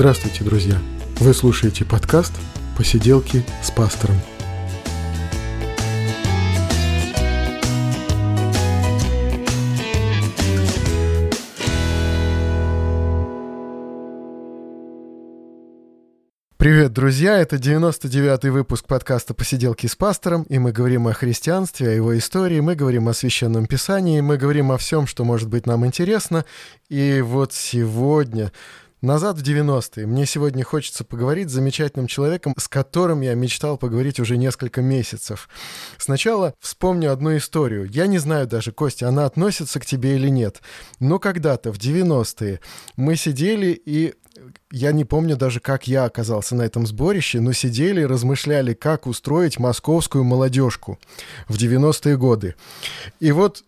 Здравствуйте, друзья! Вы слушаете подкаст «Посиделки с пастором». Привет, друзья! Это 99-й выпуск подкаста «Посиделки с пастором», и мы говорим о христианстве, о его истории, мы говорим о Священном Писании, мы говорим о всем, что может быть нам интересно. И вот сегодня Назад в 90-е. Мне сегодня хочется поговорить с замечательным человеком, с которым я мечтал поговорить уже несколько месяцев. Сначала вспомню одну историю. Я не знаю даже, Костя, она относится к тебе или нет. Но когда-то, в 90-е, мы сидели и я не помню даже, как я оказался на этом сборище, но сидели и размышляли, как устроить московскую молодежку в 90-е годы. И вот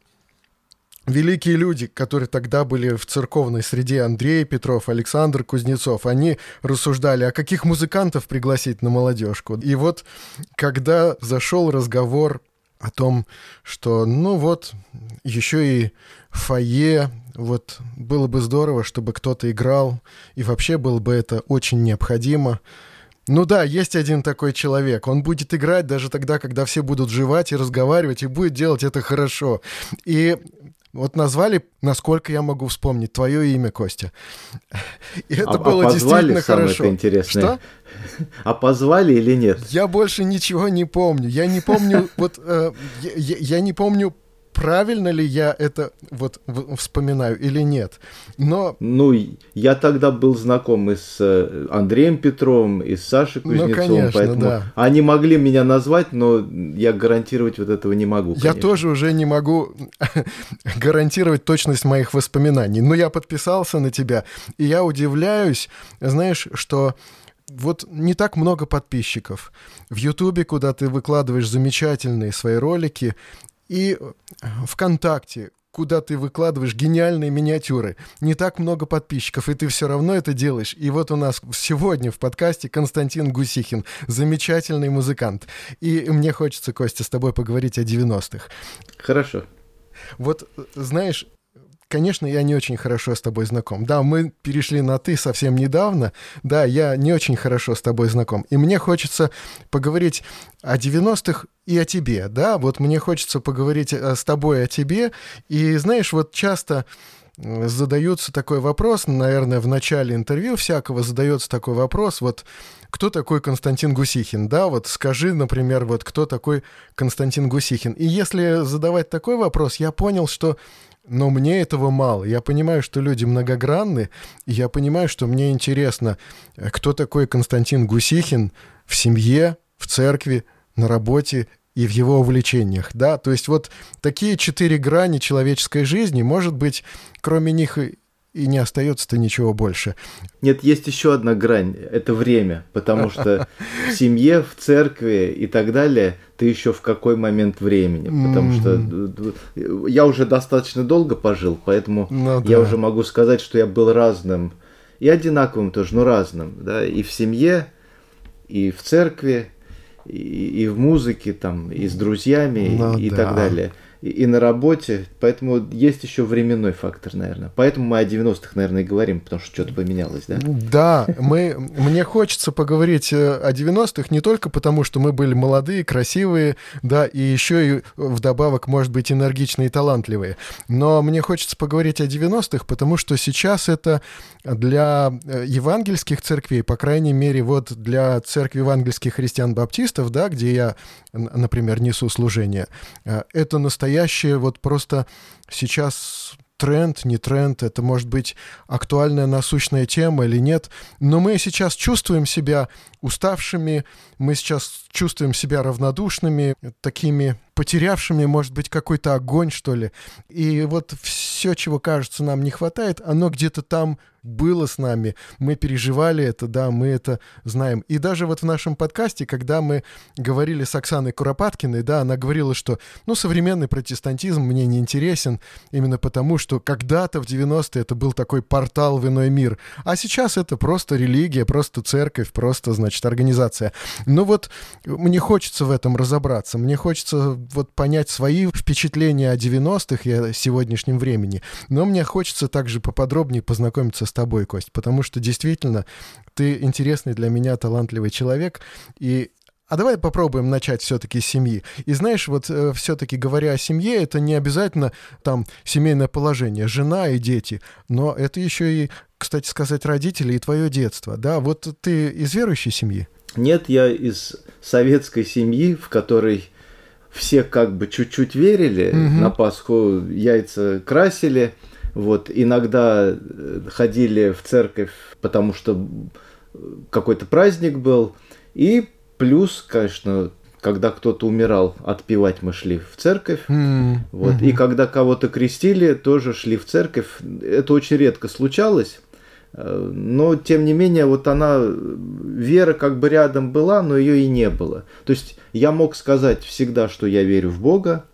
великие люди, которые тогда были в церковной среде, Андрей Петров, Александр Кузнецов, они рассуждали, а каких музыкантов пригласить на молодежку. И вот, когда зашел разговор о том, что, ну вот, еще и фойе, вот было бы здорово, чтобы кто-то играл, и вообще было бы это очень необходимо. Ну да, есть один такой человек. Он будет играть даже тогда, когда все будут жевать и разговаривать, и будет делать это хорошо. И вот назвали, насколько я могу вспомнить, твое имя, Костя. И это а, было а действительно хорошо. Интересное. Что? А позвали или нет? Я больше ничего не помню. Я не помню, вот э, я, я не помню правильно ли я это вот вспоминаю или нет. Но... Ну, я тогда был знаком и с э, Андреем Петровым, и с Сашей ну, Кузнецовым, ну, конечно, поэтому да. они могли меня назвать, но я гарантировать вот этого не могу. Конечно. Я тоже уже не могу гарантировать точность моих воспоминаний. Но я подписался на тебя, и я удивляюсь, знаешь, что вот не так много подписчиков. В Ютубе, куда ты выкладываешь замечательные свои ролики, и ВКонтакте, куда ты выкладываешь гениальные миниатюры. Не так много подписчиков, и ты все равно это делаешь. И вот у нас сегодня в подкасте Константин Гусихин, замечательный музыкант. И мне хочется, Костя, с тобой поговорить о 90-х. Хорошо. Вот, э, знаешь, конечно, я не очень хорошо с тобой знаком. Да, мы перешли на «ты» совсем недавно. Да, я не очень хорошо с тобой знаком. И мне хочется поговорить о 90-х и о тебе, да? Вот мне хочется поговорить э, с тобой о тебе. И, знаешь, вот часто задается такой вопрос, наверное, в начале интервью всякого задается такой вопрос, вот кто такой Константин Гусихин, да, вот скажи, например, вот кто такой Константин Гусихин. И если задавать такой вопрос, я понял, что но мне этого мало. Я понимаю, что люди многогранны, и я понимаю, что мне интересно, э, кто такой Константин Гусихин в семье, в церкви, на работе и в его увлечениях, да, то есть вот такие четыре грани человеческой жизни, может быть, кроме них и не остается-то ничего больше. Нет, есть еще одна грань, это время, потому что в семье, в церкви и так далее ты еще в какой момент времени, потому что я уже достаточно долго пожил, поэтому ну, я уже могу сказать, что я был разным и одинаковым тоже, но разным, да, и в семье, и в церкви, и, и в музыке там, и с друзьями, ну, и, так далее и, на работе, поэтому есть еще временной фактор, наверное. Поэтому мы о 90-х, наверное, и говорим, потому что что-то поменялось, да? Да, мы, мне хочется поговорить э, о 90-х не только потому, что мы были молодые, красивые, да, и еще и вдобавок, может быть, энергичные и талантливые. Но мне хочется поговорить о 90-х, потому что сейчас это для э, евангельских церквей, по крайней мере, вот для церкви евангельских христиан-баптистов, да, где я, например, несу служение, э, это настоящее настоящее вот просто сейчас тренд, не тренд, это может быть актуальная насущная тема или нет, но мы сейчас чувствуем себя уставшими, мы сейчас чувствуем себя равнодушными, такими потерявшими, может быть, какой-то огонь, что ли. И вот все, чего кажется нам не хватает, оно где-то там было с нами, мы переживали это, да, мы это знаем. И даже вот в нашем подкасте, когда мы говорили с Оксаной Куропаткиной, да, она говорила, что, ну, современный протестантизм мне не интересен именно потому, что когда-то в 90-е это был такой портал в иной мир, а сейчас это просто религия, просто церковь, просто, значит, значит организация. Но вот мне хочется в этом разобраться, мне хочется вот понять свои впечатления о 90-х и о сегодняшнем времени. Но мне хочется также поподробнее познакомиться с тобой, Кость, потому что действительно ты интересный для меня талантливый человек, и а давай попробуем начать все-таки с семьи. И знаешь, вот э, все-таки говоря о семье, это не обязательно там семейное положение, жена и дети, но это еще и, кстати сказать, родители и твое детство. Да, вот ты из верующей семьи? Нет, я из советской семьи, в которой все как бы чуть-чуть верили, угу. на Пасху яйца красили, вот иногда э, ходили в церковь, потому что какой-то праздник был, и Плюс, конечно, когда кто-то умирал, отпевать мы шли в церковь. Mm-hmm. Вот. Mm-hmm. И когда кого-то крестили, тоже шли в церковь. Это очень редко случалось. Э, но, тем не менее, вот она, вера как бы рядом была, но ее и не было. То есть я мог сказать всегда, что я верю в Бога.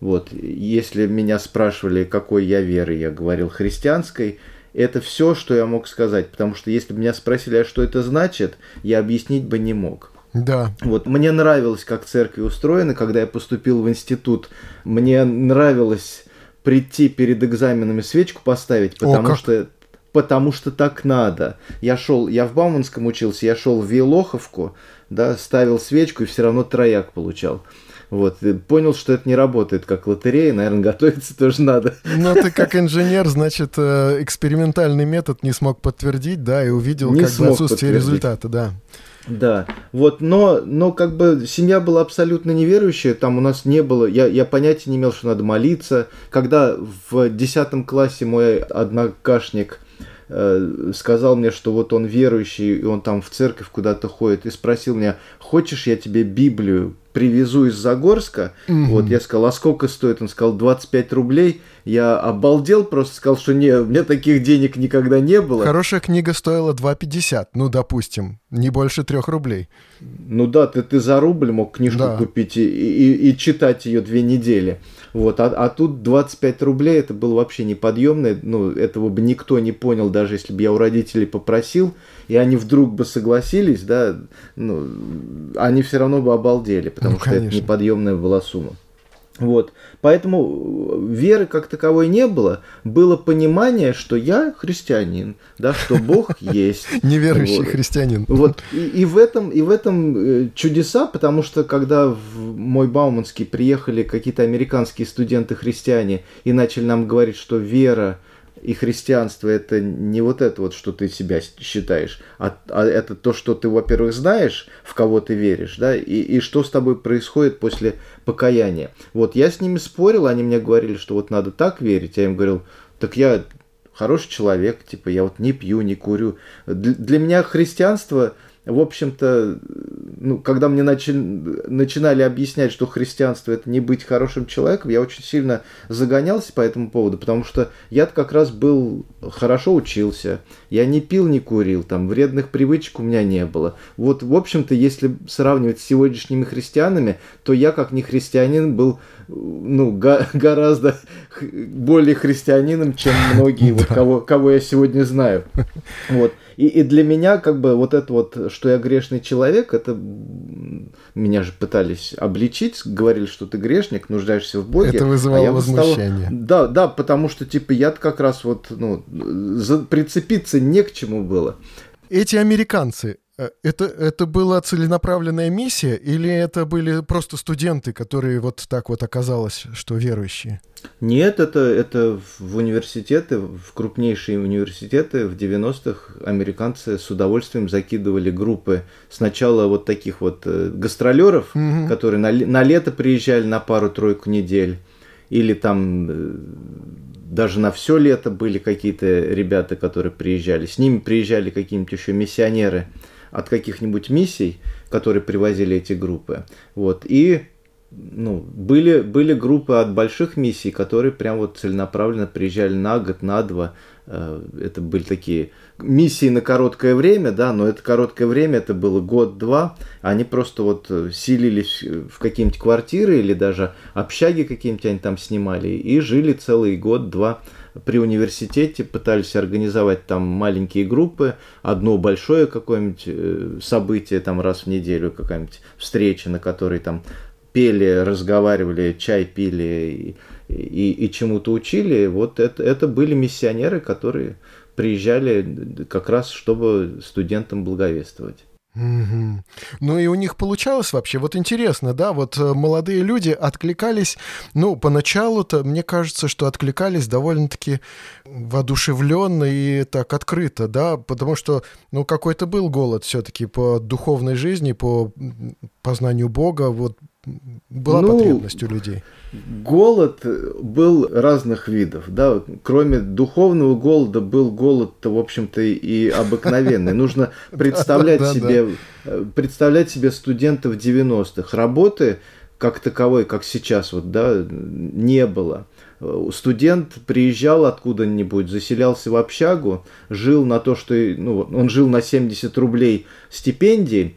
Вот. Если меня спрашивали, какой я веры, я говорил христианской. Это все, что я мог сказать. Потому что если бы меня спросили, а что это значит, я объяснить бы не мог. Да. Вот мне нравилось, как церкви устроены, когда я поступил в институт. Мне нравилось прийти перед экзаменами свечку поставить, потому О, что потому что так надо. Я шел, я в Бауманском учился, я шел в Вилоховку, да, ставил свечку и все равно трояк получал. Вот, и понял, что это не работает как лотерея, наверное, готовиться тоже надо. Но ты как инженер, значит, э, экспериментальный метод не смог подтвердить, да, и увидел не как бы отсутствие результата, да. Да, вот, но, но как бы семья была абсолютно неверующая, там у нас не было, я, я понятия не имел, что надо молиться. Когда в 10 классе мой однокашник э, сказал мне, что вот он верующий, и он там в церковь куда-то ходит, и спросил меня, хочешь я тебе Библию привезу из Загорска. Угу. Вот я сказал, а сколько стоит? Он сказал, 25 рублей. Я обалдел, просто сказал, что не, у меня таких денег никогда не было. Хорошая книга стоила 2,50, ну, допустим, не больше 3 рублей. Ну да, ты, ты за рубль мог книжку да. купить и, и, и читать ее две недели. Вот, а, а тут 25 рублей, это было вообще неподъемно, ну, этого бы никто не понял, даже если бы я у родителей попросил, и они вдруг бы согласились, да, ну, они все равно бы обалдели, потому ну, что это неподъемная была сумма. Вот. Поэтому веры как таковой не было. Было понимание, что я христианин, да, что Бог есть. Неверующий вот. христианин. Вот. И, и, в этом, и в этом э, чудеса, потому что когда в мой Бауманский приехали какие-то американские студенты-христиане и начали нам говорить, что вера и христианство это не вот это вот, что ты себя считаешь, а, а это то, что ты, во-первых, знаешь, в кого ты веришь, да, и, и что с тобой происходит после покаяния. Вот я с ними спорил, они мне говорили, что вот надо так верить, я им говорил, так я хороший человек, типа я вот не пью, не курю. Для, для меня христианство – в общем-то, ну, когда мне начали, начинали объяснять, что христианство это не быть хорошим человеком, я очень сильно загонялся по этому поводу, потому что я как раз был хорошо учился, я не пил, не курил, там вредных привычек у меня не было. Вот, в общем-то, если сравнивать с сегодняшними христианами, то я как не христианин был ну, го гораздо более христианином, чем многие, вот, кого, кого я сегодня знаю. Вот. И, и для меня, как бы, вот это вот, что я грешный человек, это меня же пытались обличить, говорили, что ты грешник, нуждаешься в Боге. Это вызывало а возмущение. Стал... Да, да, потому что, типа, я как раз вот, ну, за... прицепиться не к чему было. Эти американцы, это, это была целенаправленная миссия или это были просто студенты, которые вот так вот оказалось, что верующие? Нет, это, это в университеты, в крупнейшие университеты в 90-х американцы с удовольствием закидывали группы сначала вот таких вот э, гастролеров, угу. которые на, на лето приезжали на пару-тройку недель, или там э, даже на все лето были какие-то ребята, которые приезжали. С ними приезжали какие-нибудь еще миссионеры – от каких-нибудь миссий, которые привозили эти группы. Вот. И ну, были, были группы от больших миссий, которые прям вот целенаправленно приезжали на год, на два. Э, это были такие миссии на короткое время, да, но это короткое время, это было год-два. Они просто вот силились в какие-нибудь квартиры или даже общаги какие-нибудь они там снимали и жили целый год-два при университете пытались организовать там маленькие группы, одно большое какое-нибудь э, событие там раз в неделю, какая-нибудь встреча, на которой там пели, разговаривали, чай пили и, и, и чему-то учили. Вот это, это были миссионеры, которые приезжали как раз, чтобы студентам благовествовать. Угу. Ну и у них получалось вообще, вот интересно, да, вот э, молодые люди откликались, ну, поначалу-то, мне кажется, что откликались довольно-таки воодушевленно и так открыто, да, потому что, ну, какой-то был голод все-таки по духовной жизни, по познанию Бога, вот была ну, потребность у людей. Голод был разных видов, да, кроме духовного голода был голод-то, в общем-то, и обыкновенный. Нужно представлять себе, представлять себе студентов 90-х. Работы как таковой, как сейчас, вот, да, не было. Студент приезжал откуда-нибудь, заселялся в общагу, жил на то, что, ну, он жил на 70 рублей стипендии,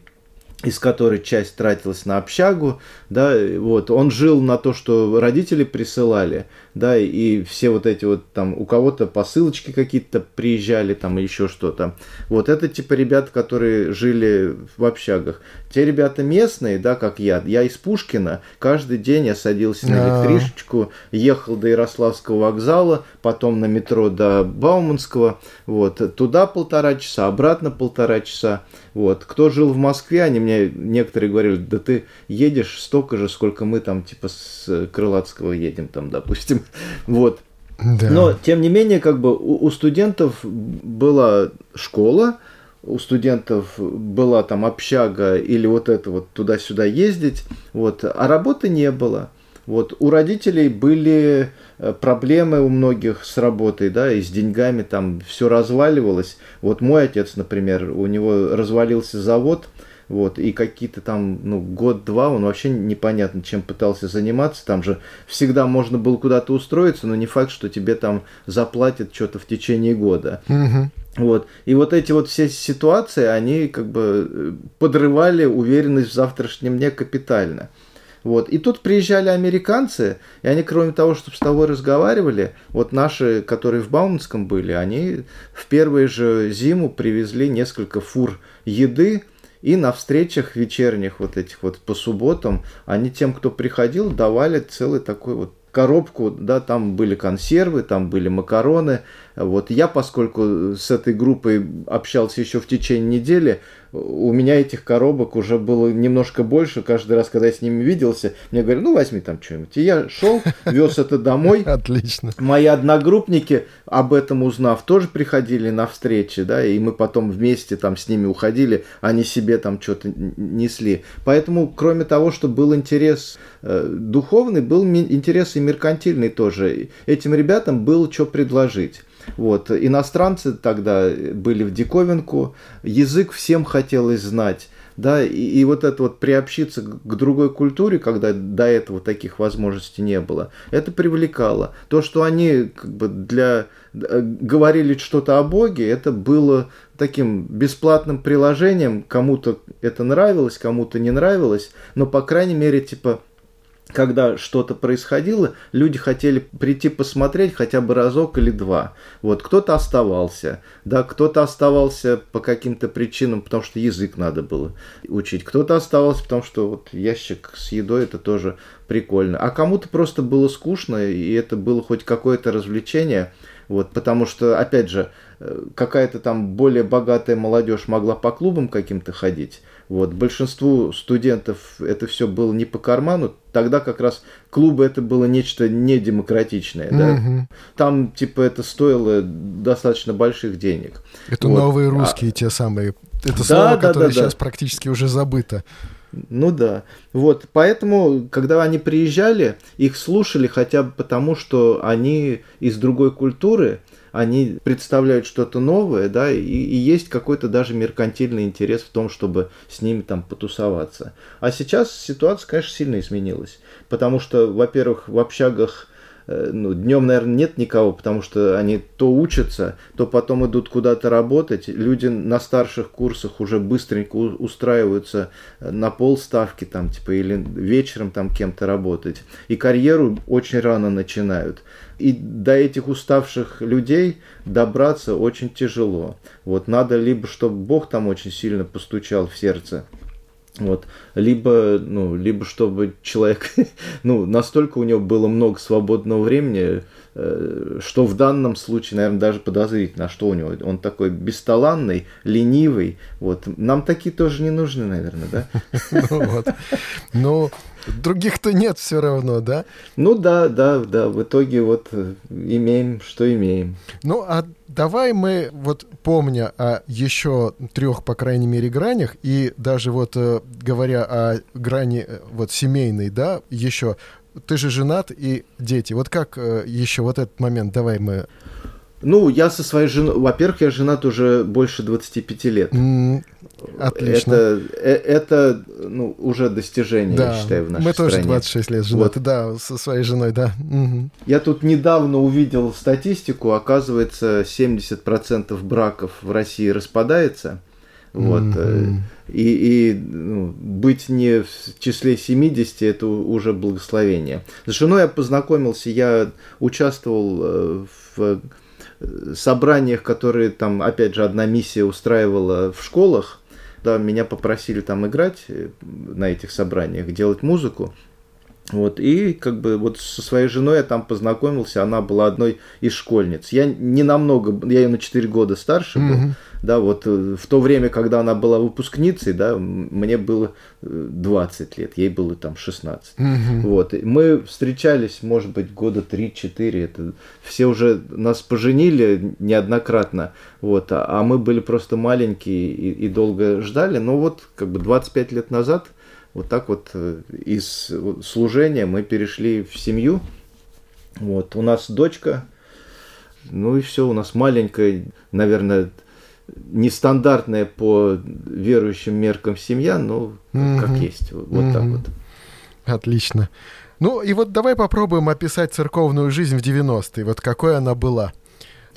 из которой часть тратилась на общагу, да, вот, он жил на то, что родители присылали, да, и все вот эти вот там, у кого-то посылочки какие-то приезжали, там, еще что-то. Вот это типа ребят, которые жили в общагах. Те ребята местные, да, как я, я из Пушкина, каждый день я садился на электричечку, ехал до Ярославского вокзала, потом на метро до Бауманского, вот, туда полтора часа, обратно полтора часа, вот. Кто жил в Москве, они мне некоторые говорили, да ты едешь столько же, сколько мы там, типа, с Крылатского едем, там, допустим, вот. Да. Но, тем не менее, как бы у, у студентов была школа, у студентов была там общага или вот это вот туда-сюда ездить, вот, а работы не было. Вот, у родителей были э, проблемы у многих с работой, да, и с деньгами там все разваливалось. Вот мой отец, например, у него развалился завод, вот, и какие-то там, ну, год-два он вообще непонятно чем пытался заниматься, там же всегда можно было куда-то устроиться, но не факт, что тебе там заплатят что-то в течение года. Угу. Вот. И вот эти вот все ситуации, они как бы э, подрывали уверенность в завтрашнем дне капитально. Вот. И тут приезжали американцы, и они, кроме того, чтобы с тобой разговаривали, вот наши, которые в Бауманском были, они в первую же зиму привезли несколько фур еды, и на встречах вечерних вот этих вот по субботам, они тем, кто приходил, давали целый такой вот коробку, да, там были консервы, там были макароны. Вот я, поскольку с этой группой общался еще в течение недели, у меня этих коробок уже было немножко больше. Каждый раз, когда я с ними виделся, мне говорят, ну возьми там что-нибудь. И я шел, вез это домой. Отлично. Мои одногруппники, об этом узнав, тоже приходили на встречи, да, и мы потом вместе там с ними уходили, они себе там что-то несли. Поэтому, кроме того, что был интерес э, духовный, был интерес и меркантильный тоже. Этим ребятам было что предложить. Вот. Иностранцы тогда были в диковинку, язык всем хотелось знать. Да, и, и вот это вот приобщиться к другой культуре, когда до этого таких возможностей не было, это привлекало. То, что они как бы для э, говорили что-то о Боге, это было таким бесплатным приложением. Кому-то это нравилось, кому-то не нравилось, но по крайней мере типа когда что-то происходило, люди хотели прийти посмотреть хотя бы разок или два. Вот кто-то оставался, да, кто-то оставался по каким-то причинам, потому что язык надо было учить, кто-то оставался, потому что вот ящик с едой это тоже прикольно, а кому-то просто было скучно и это было хоть какое-то развлечение, вот, потому что, опять же, э, какая-то там более богатая молодежь могла по клубам каким-то ходить, вот. Большинству студентов это все было не по карману. Тогда как раз клубы это было нечто недемократичное. Угу. Да? Там типа это стоило достаточно больших денег. Это вот. новые а русские а... те самые. Это да, слово, да, которое да, сейчас да. практически уже забыто. Ну да. Вот, поэтому, когда они приезжали, их слушали хотя бы потому, что они из другой культуры, они представляют что-то новое, да, и, и есть какой-то даже меркантильный интерес в том, чтобы с ними там потусоваться. А сейчас ситуация, конечно, сильно изменилась, потому что, во-первых, в общагах э, ну, днем, наверное, нет никого, потому что они то учатся, то потом идут куда-то работать. Люди на старших курсах уже быстренько устраиваются на полставки там, типа, или вечером там кем-то работать. И карьеру очень рано начинают. И до этих уставших людей добраться очень тяжело. Вот надо либо, чтобы Бог там очень сильно постучал в сердце, вот. Либо, ну, либо чтобы человек, ну, настолько у него было много свободного времени, э, что в данном случае, наверное, даже подозрительно, а что у него? Он такой бесталанный, ленивый. Вот. Нам такие тоже не нужны, наверное, да? Ну. Ну, Других-то нет все равно, да? Ну да, да, да. В итоге вот э, имеем, что имеем. Ну а давай мы, вот помня о еще трех, по крайней мере, гранях, и даже вот э, говоря о грани э, вот семейной, да, еще ты же женат и дети. Вот как еще вот этот момент, давай мы ну, я со своей женой... Во-первых, я женат уже больше 25 лет. Mm, отлично. Это, э, это ну, уже достижение, да, я считаю, в нашей мы стране. Мы тоже 26 лет женаты, вот. да, со своей женой, да. Угу. Я тут недавно увидел статистику, оказывается, 70% браков в России распадается. Вот. Mm-hmm. И, и ну, быть не в числе 70 это уже благословение. С женой я познакомился, я участвовал в собраниях, которые там, опять же, одна миссия устраивала в школах, да, меня попросили там играть э, на этих собраниях, делать музыку. Вот, и как бы вот со своей женой я там познакомился, она была одной из школьниц. Я не намного, я ее на 4 года старше был, mm-hmm. Да, вот э, в то время, когда она была выпускницей, да, мне было 20 э, лет, ей было там 16. Mm-hmm. Вот, и мы встречались, может быть, года 3-4, это все уже нас поженили неоднократно, вот, а, а мы были просто маленькие и, и долго ждали, но вот как бы 25 лет назад – вот так вот э, из служения мы перешли в семью. Вот, у нас дочка, ну и все, у нас маленькая, наверное, нестандартная по верующим меркам семья, но mm-hmm. как есть, вот mm-hmm. так вот. Отлично. Ну и вот давай попробуем описать церковную жизнь в 90-е, вот какой она была.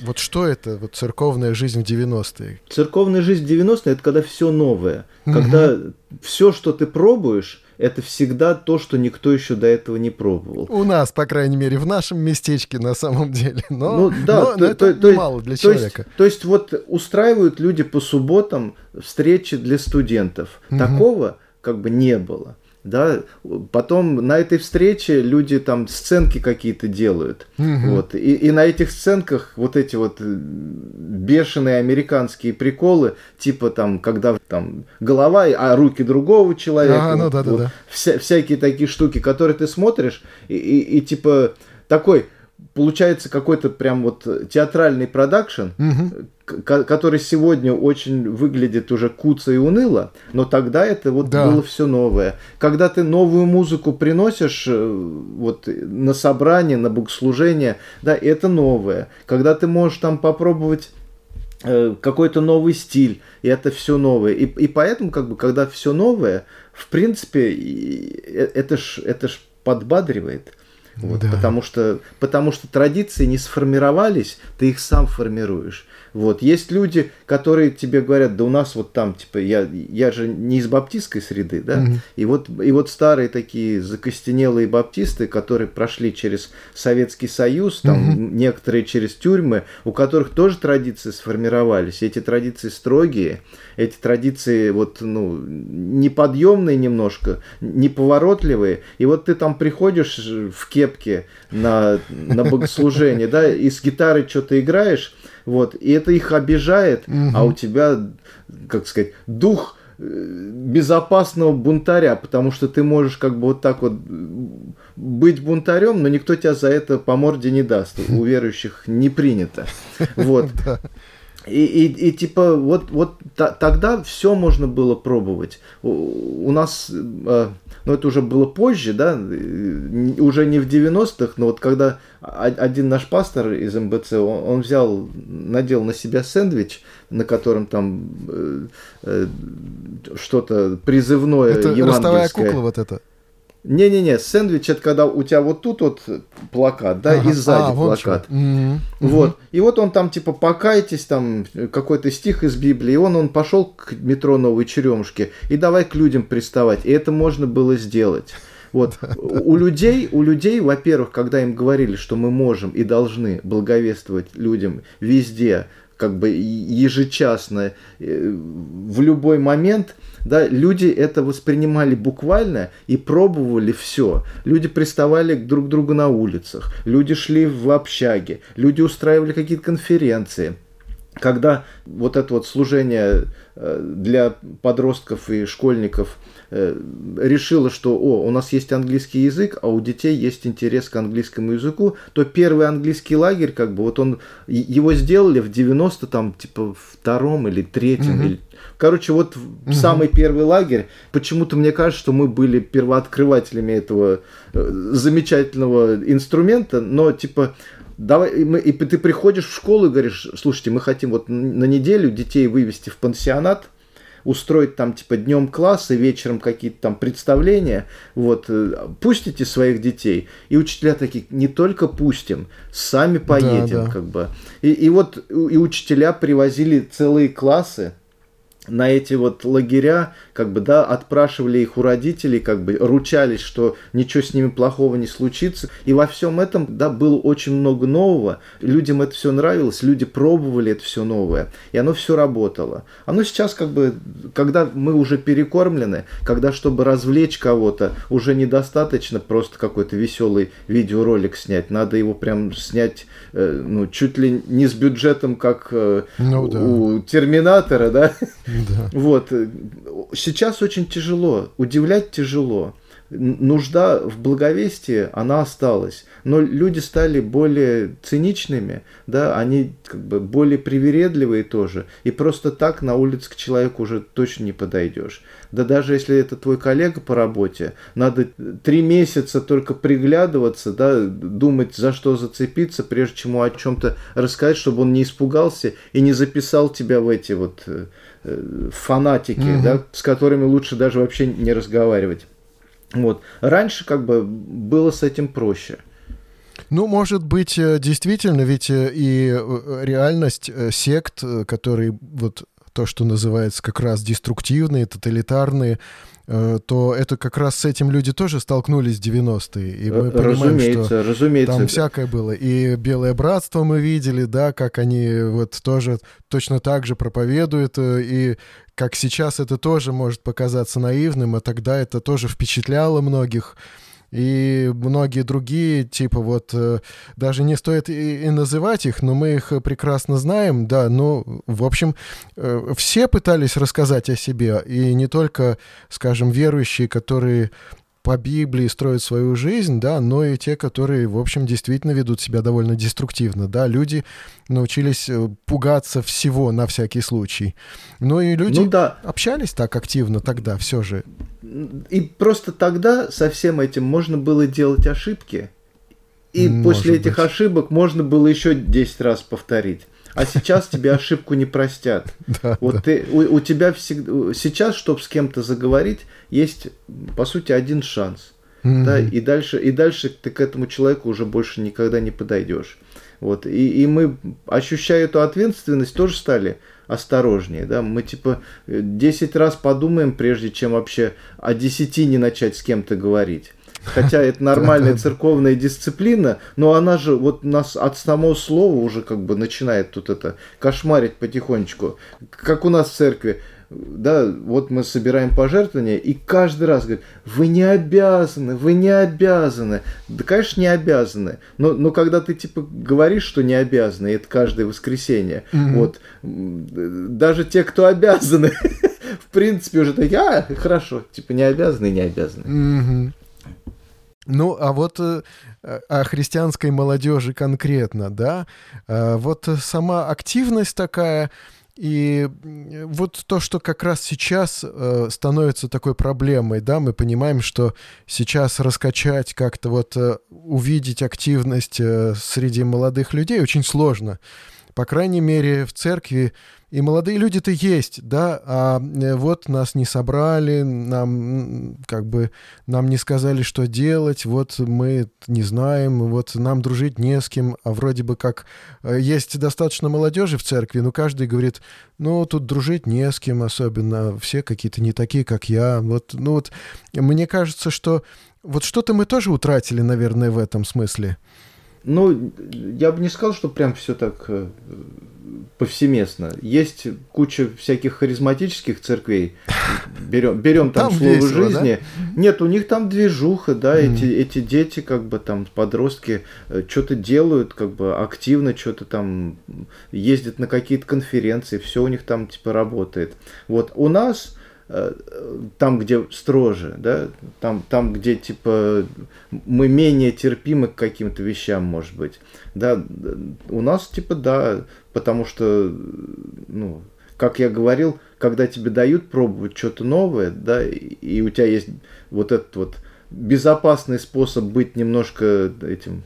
Вот что это, вот церковная жизнь в 90-е? Церковная жизнь в 90-е это когда все новое. Угу. Когда все, что ты пробуешь, это всегда то, что никто еще до этого не пробовал. У нас, по крайней мере, в нашем местечке на самом деле. Но, ну, да, но, то, но это то, мало для то человека. Есть, то есть вот устраивают люди по субботам встречи для студентов. Угу. Такого как бы не было да, потом на этой встрече люди там сценки какие-то делают, угу. вот, и, и на этих сценках вот эти вот бешеные американские приколы, типа там, когда там голова, а руки другого человека, а, ну, да, вот, да, да. Вся, всякие такие штуки, которые ты смотришь, и, и, и типа такой получается какой-то прям вот театральный продакшн, угу. Который сегодня очень выглядит уже куца и уныло, но тогда это вот да. было все новое. Когда ты новую музыку приносишь э, вот на собрание, на богослужение, да, это новое. Когда ты можешь там попробовать э, какой-то новый стиль, и это все новое. И, и поэтому, как бы, когда все новое, в принципе, э, это ж, это ж подбадривает. Вот, да. потому, что, потому что традиции не сформировались, ты их сам формируешь. Вот. Есть люди, которые тебе говорят, да у нас вот там, типа, я, я же не из баптистской среды, да, угу. и, вот, и вот старые такие закостенелые баптисты, которые прошли через Советский Союз, там угу. некоторые через тюрьмы, у которых тоже традиции сформировались, эти традиции строгие, эти традиции вот, ну, неподъемные немножко, неповоротливые, и вот ты там приходишь в кепке на, на богослужение, да, и с гитарой что-то играешь, вот, и это их обижает, угу. а у тебя, как сказать, дух э, безопасного бунтаря, потому что ты можешь как бы вот так вот быть бунтарем, но никто тебя за это по морде не даст. У верующих не принято. Вот. И, и, и типа вот, вот та, тогда все можно было пробовать. У, у нас, э, ну это уже было позже, да, уже не в 90-х, но вот когда один наш пастор из МБЦ, он, он взял, надел на себя сэндвич, на котором там э, э, что-то призывное это евангельское. кукла вот это? Не-не-не, сэндвич это когда у тебя вот тут вот плакат, да, ага. и сзади а, плакат. Mm-hmm. Вот. И вот он там типа покайтесь, там какой-то стих из Библии, и он, он пошел к метро Новой Черемушки и давай к людям приставать. И это можно было сделать. Вот. У людей, у людей, во-первых, когда им говорили, что мы можем и должны благовествовать людям везде, как бы ежечасно, э, в любой момент, да, люди это воспринимали буквально и пробовали все. Люди приставали друг к другу на улицах, люди шли в общаге, люди устраивали какие-то конференции. Когда вот это вот служение э, для подростков и школьников – решила, что о, у нас есть английский язык, а у детей есть интерес к английскому языку, то первый английский лагерь, как бы, вот он, его сделали в 90 там, типа, втором или третьем, mm-hmm. или Короче, вот угу. самый первый лагерь, почему-то мне кажется, что мы были первооткрывателями этого э, замечательного инструмента, но типа давай, мы, и ты приходишь в школу и говоришь, слушайте, мы хотим вот на неделю детей вывести в пансионат, устроить там типа днем классы, вечером какие-то там представления, вот, э, пустите своих детей. И учителя такие, не только пустим, сами поедем, да, да. как бы. И, и вот и учителя привозили целые классы, на эти вот лагеря, как бы, да, отпрашивали их у родителей, как бы, ручались, что ничего с ними плохого не случится. И во всем этом, да, было очень много нового. Людям это все нравилось, люди пробовали это все новое, и оно все работало. Оно сейчас, как бы, когда мы уже перекормлены, когда, чтобы развлечь кого-то, уже недостаточно просто какой-то веселый видеоролик снять, надо его прям снять, э, ну, чуть ли не с бюджетом, как э, ну, да. у Терминатора, да, Вот. Сейчас очень тяжело, удивлять тяжело нужда в благовестии, она осталась. Но люди стали более циничными, да, они как бы более привередливые тоже. И просто так на улице к человеку уже точно не подойдешь. Да даже если это твой коллега по работе, надо три месяца только приглядываться, да, думать, за что зацепиться, прежде чем о чем-то рассказать, чтобы он не испугался и не записал тебя в эти вот э, э фанатики, угу. да, с которыми лучше даже вообще не разговаривать. Вот. Раньше как бы было с этим проще. Ну, может быть, э, действительно, ведь э, и э, реальность сект, которые вот то, что называется как раз деструктивные, тоталитарные, то это как раз с этим люди тоже столкнулись в 90-е. И мы понимаем, что разумеется. там всякое было. И Белое Братство мы видели, да, как они вот тоже точно так же проповедуют, и как сейчас это тоже может показаться наивным, а тогда это тоже впечатляло многих. И многие другие, типа вот, э, даже не стоит и, и называть их, но мы их прекрасно знаем, да, ну, в общем, э, все пытались рассказать о себе, и не только, скажем, верующие, которые по Библии строят свою жизнь, да, но и те, которые, в общем, действительно ведут себя довольно деструктивно, да, люди научились э, пугаться всего на всякий случай. Но и люди ну, да. общались так активно тогда все же. И просто тогда со всем этим можно было делать ошибки, и Может после этих быть. ошибок можно было еще 10 раз повторить а сейчас тебе ошибку не простят. Да, вот да. ты, у, у тебя всегда, сейчас, чтобы с кем-то заговорить, есть, по сути, один шанс. Mm-hmm. Да, и дальше, и дальше ты к этому человеку уже больше никогда не подойдешь. Вот, и, и мы, ощущая эту ответственность, тоже стали осторожнее, да, мы типа 10 раз подумаем, прежде чем вообще о 10 не начать с кем-то говорить. Хотя это нормальная церковная дисциплина, но она же вот нас от самого слова уже как бы начинает тут это кошмарить потихонечку. Как у нас в церкви да, вот мы собираем пожертвования, и каждый раз говорит, вы не обязаны, вы не обязаны. Да, конечно, не обязаны. Но, но когда ты, типа, говоришь, что не обязаны, это каждое воскресенье, mm-hmm. вот, даже те, кто обязаны, в принципе, уже такие, а, хорошо, типа, не обязаны, не обязаны. Mm-hmm. Ну, а вот э, о христианской молодежи конкретно, да, э, вот сама активность такая, и вот то, что как раз сейчас э, становится такой проблемой, да, мы понимаем, что сейчас раскачать как-то вот увидеть активность среди молодых людей очень сложно по крайней мере, в церкви и молодые люди-то есть, да, а э, вот нас не собрали, нам как бы нам не сказали, что делать, вот мы не знаем, вот нам дружить не с кем, а вроде бы как э, есть достаточно молодежи в церкви, но каждый говорит, ну, тут дружить не с кем особенно, все какие-то не такие, как я. Вот, ну вот, мне кажется, что вот что-то мы тоже утратили, наверное, в этом смысле. Ну, я бы не сказал, что прям все так э, повсеместно. Есть куча всяких харизматических церквей. Берем, берем там, там слово весело, жизни. Да? Нет, у них там движуха, да, mm-hmm. эти, эти дети, как бы там, подростки, э, что-то делают, как бы активно что-то там ездят на какие-то конференции, все у них там типа работает. Вот у нас там, где строже, да, там, там, где, типа, мы менее терпимы к каким-то вещам, может быть, да, у нас, типа, да, потому что, ну, как я говорил, когда тебе дают пробовать что-то новое, да, и у тебя есть вот этот вот безопасный способ быть немножко этим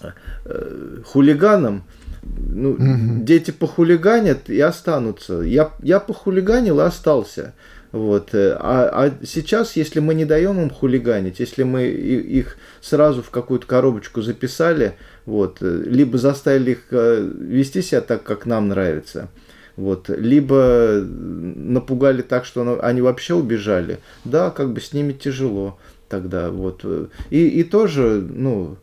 э, хулиганом, ну, угу. дети похулиганят и останутся. Я, я похулиганил и остался. Вот. Э, а, а сейчас, если мы не даем им хулиганить, если мы их сразу в какую-то коробочку записали, вот, э, либо заставили их э, вести себя так, как нам нравится, вот, либо напугали так, что они вообще убежали, да, как бы с ними тяжело тогда, вот. И, и тоже, ну,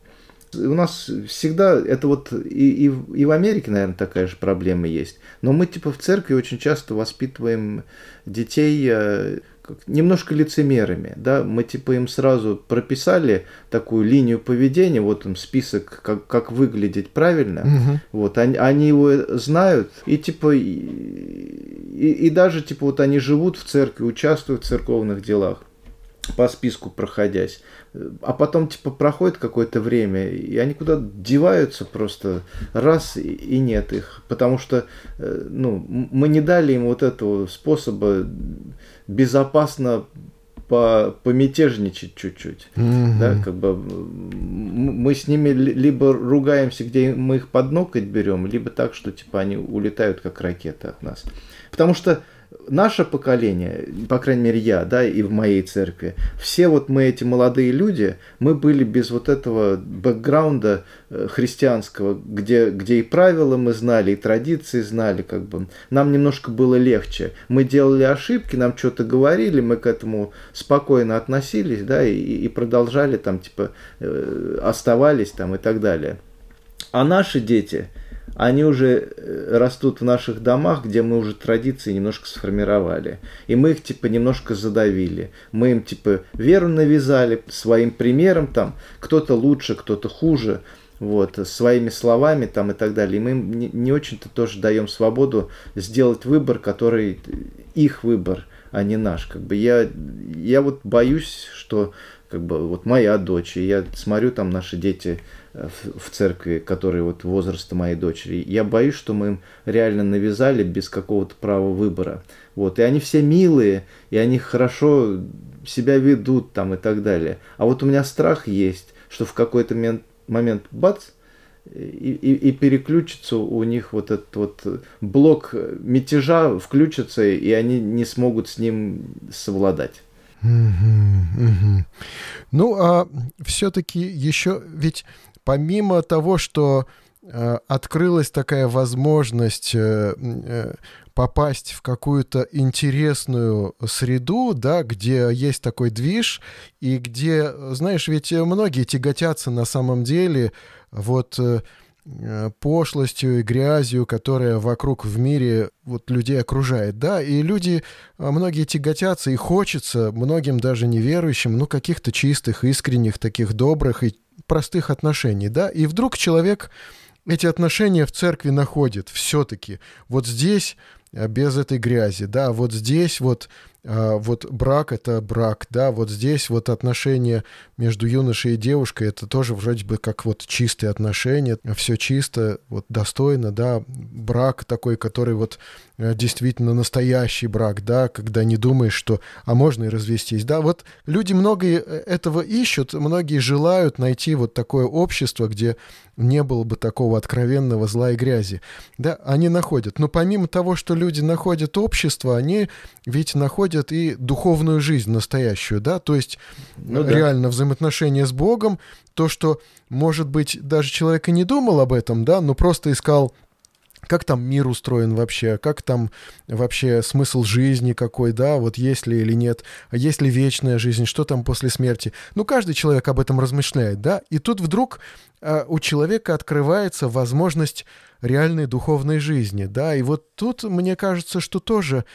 у нас всегда это вот и, и, и в Америке, наверное, такая же проблема есть. Но мы типа в церкви очень часто воспитываем детей э, немножко лицемерами, да, мы типа им сразу прописали такую линию поведения, вот им список, как, как выглядеть правильно, угу. вот, они, они его знают, и типа, и, и даже типа вот они живут в церкви, участвуют в церковных делах, по списку проходясь. А потом, типа, проходит какое-то время, и они куда-то деваются просто раз, и нет их. Потому что, э, ну, мы не дали им вот этого способа безопасно по помятежничать чуть-чуть. Mm-hmm. Да, как бы мы с ними либо ругаемся, где мы их под ноготь берем, либо так, что типа они улетают как ракеты от нас. Потому что наше поколение, по крайней мере я, да, и в моей церкви, все вот мы эти молодые люди, мы были без вот этого бэкграунда э, христианского, где, где и правила мы знали, и традиции знали, как бы. Нам немножко было легче. Мы делали ошибки, нам что-то говорили, мы к этому спокойно относились, да, и, и продолжали там, типа, э, оставались там и так далее. А наши дети – они уже э, растут в наших домах, где мы уже традиции немножко сформировали. И мы их типа немножко задавили. Мы им типа веру навязали своим примером, там кто-то лучше, кто-то хуже, вот, своими словами там и так далее. И мы им не, не очень-то тоже даем свободу сделать выбор, который их выбор, а не наш. Как бы я, я вот боюсь, что как бы вот моя дочь, и я смотрю там наши дети, в, церкви, которые вот возраста моей дочери. Я боюсь, что мы им реально навязали без какого-то права выбора. Вот. И они все милые, и они хорошо себя ведут там и так далее. А вот у меня страх есть, что в какой-то момент, момент бац, и, и, и переключится у них вот этот вот блок мятежа включится, и они не смогут с ним совладать. Ну, а все-таки еще ведь помимо того, что э, открылась такая возможность э, э, попасть в какую-то интересную среду, да, где есть такой движ, и где, знаешь, ведь многие тяготятся на самом деле вот пошлостью и грязью, которая вокруг в мире вот людей окружает, да, и люди, многие тяготятся, и хочется многим даже неверующим, ну, каких-то чистых, искренних, таких добрых и простых отношений, да, и вдруг человек эти отношения в церкви находит все-таки. Вот здесь э, без этой грязи, да, вот здесь вот а, вот брак — это брак, да, вот здесь вот отношения между юношей и девушкой — это тоже вроде бы как вот чистые отношения, все чисто, вот достойно, да, брак такой, который вот э, действительно настоящий брак, да, когда не думаешь, что а можно и развестись, да, вот люди многие э, этого ищут, многие желают найти вот такое общество, где не было бы такого откровенного зла и грязи, да, они находят, но помимо того, что люди находят общество, они ведь находят находят и духовную жизнь настоящую, да, то есть ну, реально да. взаимоотношения с Богом, то, что, может быть, даже человек и не думал об этом, да, но просто искал как там мир устроен вообще, как там вообще смысл жизни какой, да, вот есть ли или нет, есть ли вечная жизнь, что там после смерти. Ну, каждый человек об этом размышляет, да, и тут вдруг э, у человека открывается возможность реальной духовной жизни, да, и вот тут, мне кажется, что тоже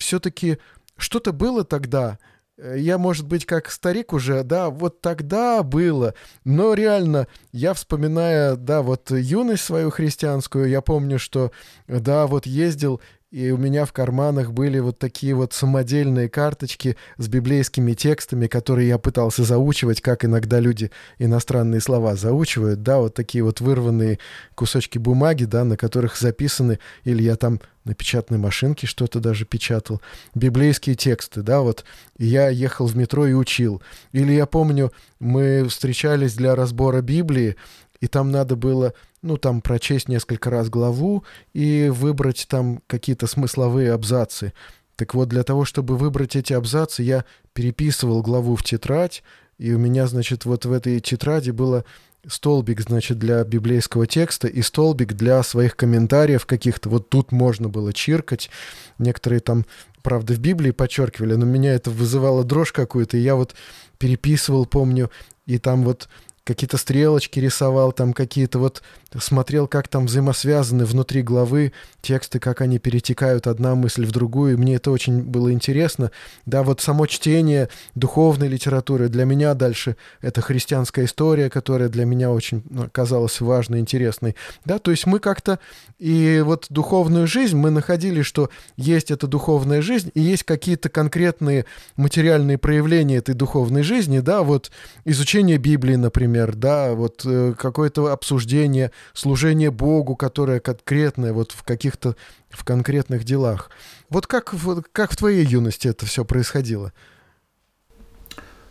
все-таки что-то было тогда, э, я, может быть, как старик уже, да, вот тогда было, но реально, я вспоминая, да, вот юность свою христианскую, я помню, что, да, вот ездил и у меня в карманах были вот такие вот самодельные карточки с библейскими текстами, которые я пытался заучивать, как иногда люди иностранные слова заучивают, да, вот такие вот вырванные кусочки бумаги, да, на которых записаны, или я там на печатной машинке что-то даже печатал, библейские тексты, да, вот, я ехал в метро и учил. Или я помню, мы встречались для разбора Библии, и там надо было, ну, там прочесть несколько раз главу и выбрать там какие-то смысловые абзацы. Так вот, для того, чтобы выбрать эти абзацы, я переписывал главу в тетрадь, и у меня, значит, вот в этой тетради было столбик, значит, для библейского текста и столбик для своих комментариев каких-то. Вот тут можно было чиркать. Некоторые там, правда, в Библии подчеркивали, но меня это вызывало дрожь какую-то, и я вот переписывал, помню, и там вот какие-то стрелочки рисовал, там какие-то вот смотрел, как там взаимосвязаны внутри главы тексты, как они перетекают одна мысль в другую. И мне это очень было интересно. Да, вот само чтение духовной литературы для меня дальше это христианская история, которая для меня очень ну, казалась важной, интересной. Да, то есть мы как-то и вот духовную жизнь мы находили, что есть эта духовная жизнь и есть какие-то конкретные материальные проявления этой духовной жизни, да, вот изучение Библии, например, да, вот э, какое-то обсуждение служение Богу, которое конкретное вот в каких-то в конкретных делах. Вот как, как в твоей юности это все происходило?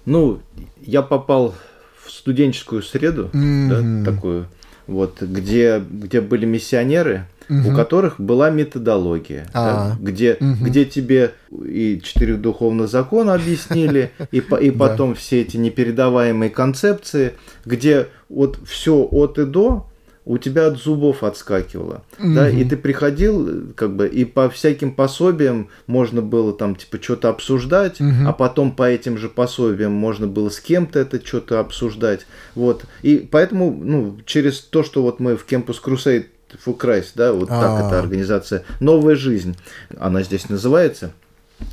Ну, я попал в студенческую среду, mm-hmm. да, такую, вот, где, где были миссионеры, угу. у которых была методология, да, где, угу. где тебе и четыре духовных закона объяснили, и, и потом все эти непередаваемые концепции, где вот все от и до у тебя от зубов отскакивало, угу. да, и ты приходил, как бы, и по всяким пособиям можно было там, типа, что-то обсуждать, угу. а потом по этим же пособиям можно было с кем-то это что-то обсуждать, вот, и поэтому, ну, через то, что вот мы в Campus Crusade for Christ, да, вот А-а-а. так эта организация, «Новая жизнь», она здесь называется,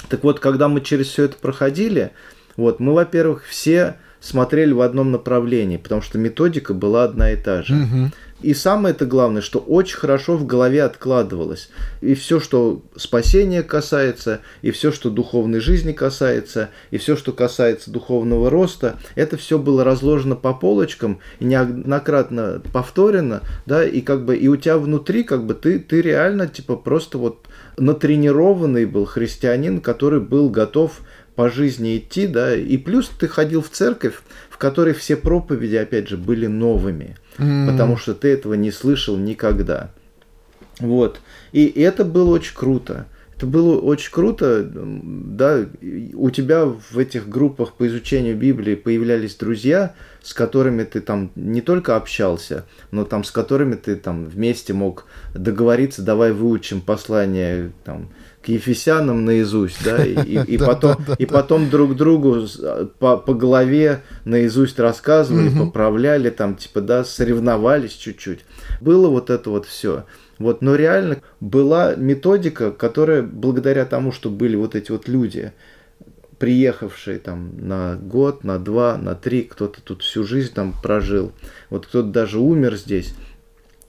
так вот, когда мы через все это проходили, вот, мы, во-первых, все смотрели в одном направлении, потому что методика была одна и та же. Угу. И самое это главное, что очень хорошо в голове откладывалось. И все, что спасения касается, и все, что духовной жизни касается, и все, что касается духовного роста, это все было разложено по полочкам и неоднократно повторено, да, и как бы и у тебя внутри как бы ты, ты реально типа просто вот натренированный был христианин, который был готов по жизни идти, да, и плюс ты ходил в церковь, в которой все проповеди, опять же, были новыми, mm. потому что ты этого не слышал никогда. Вот. И это было очень круто. Это было очень круто, да, у тебя в этих группах по изучению Библии появлялись друзья, с которыми ты там не только общался, но там с которыми ты там вместе мог договориться, давай выучим послание там, к Ефесянам наизусть, да, и, и, потом, и потом друг другу по, по голове наизусть рассказывали, поправляли, там, типа, да, соревновались чуть-чуть. Было вот это вот все. Вот, но реально была методика, которая благодаря тому, что были вот эти вот люди, приехавшие там на год, на два, на три, кто-то тут всю жизнь там прожил, вот кто-то даже умер здесь,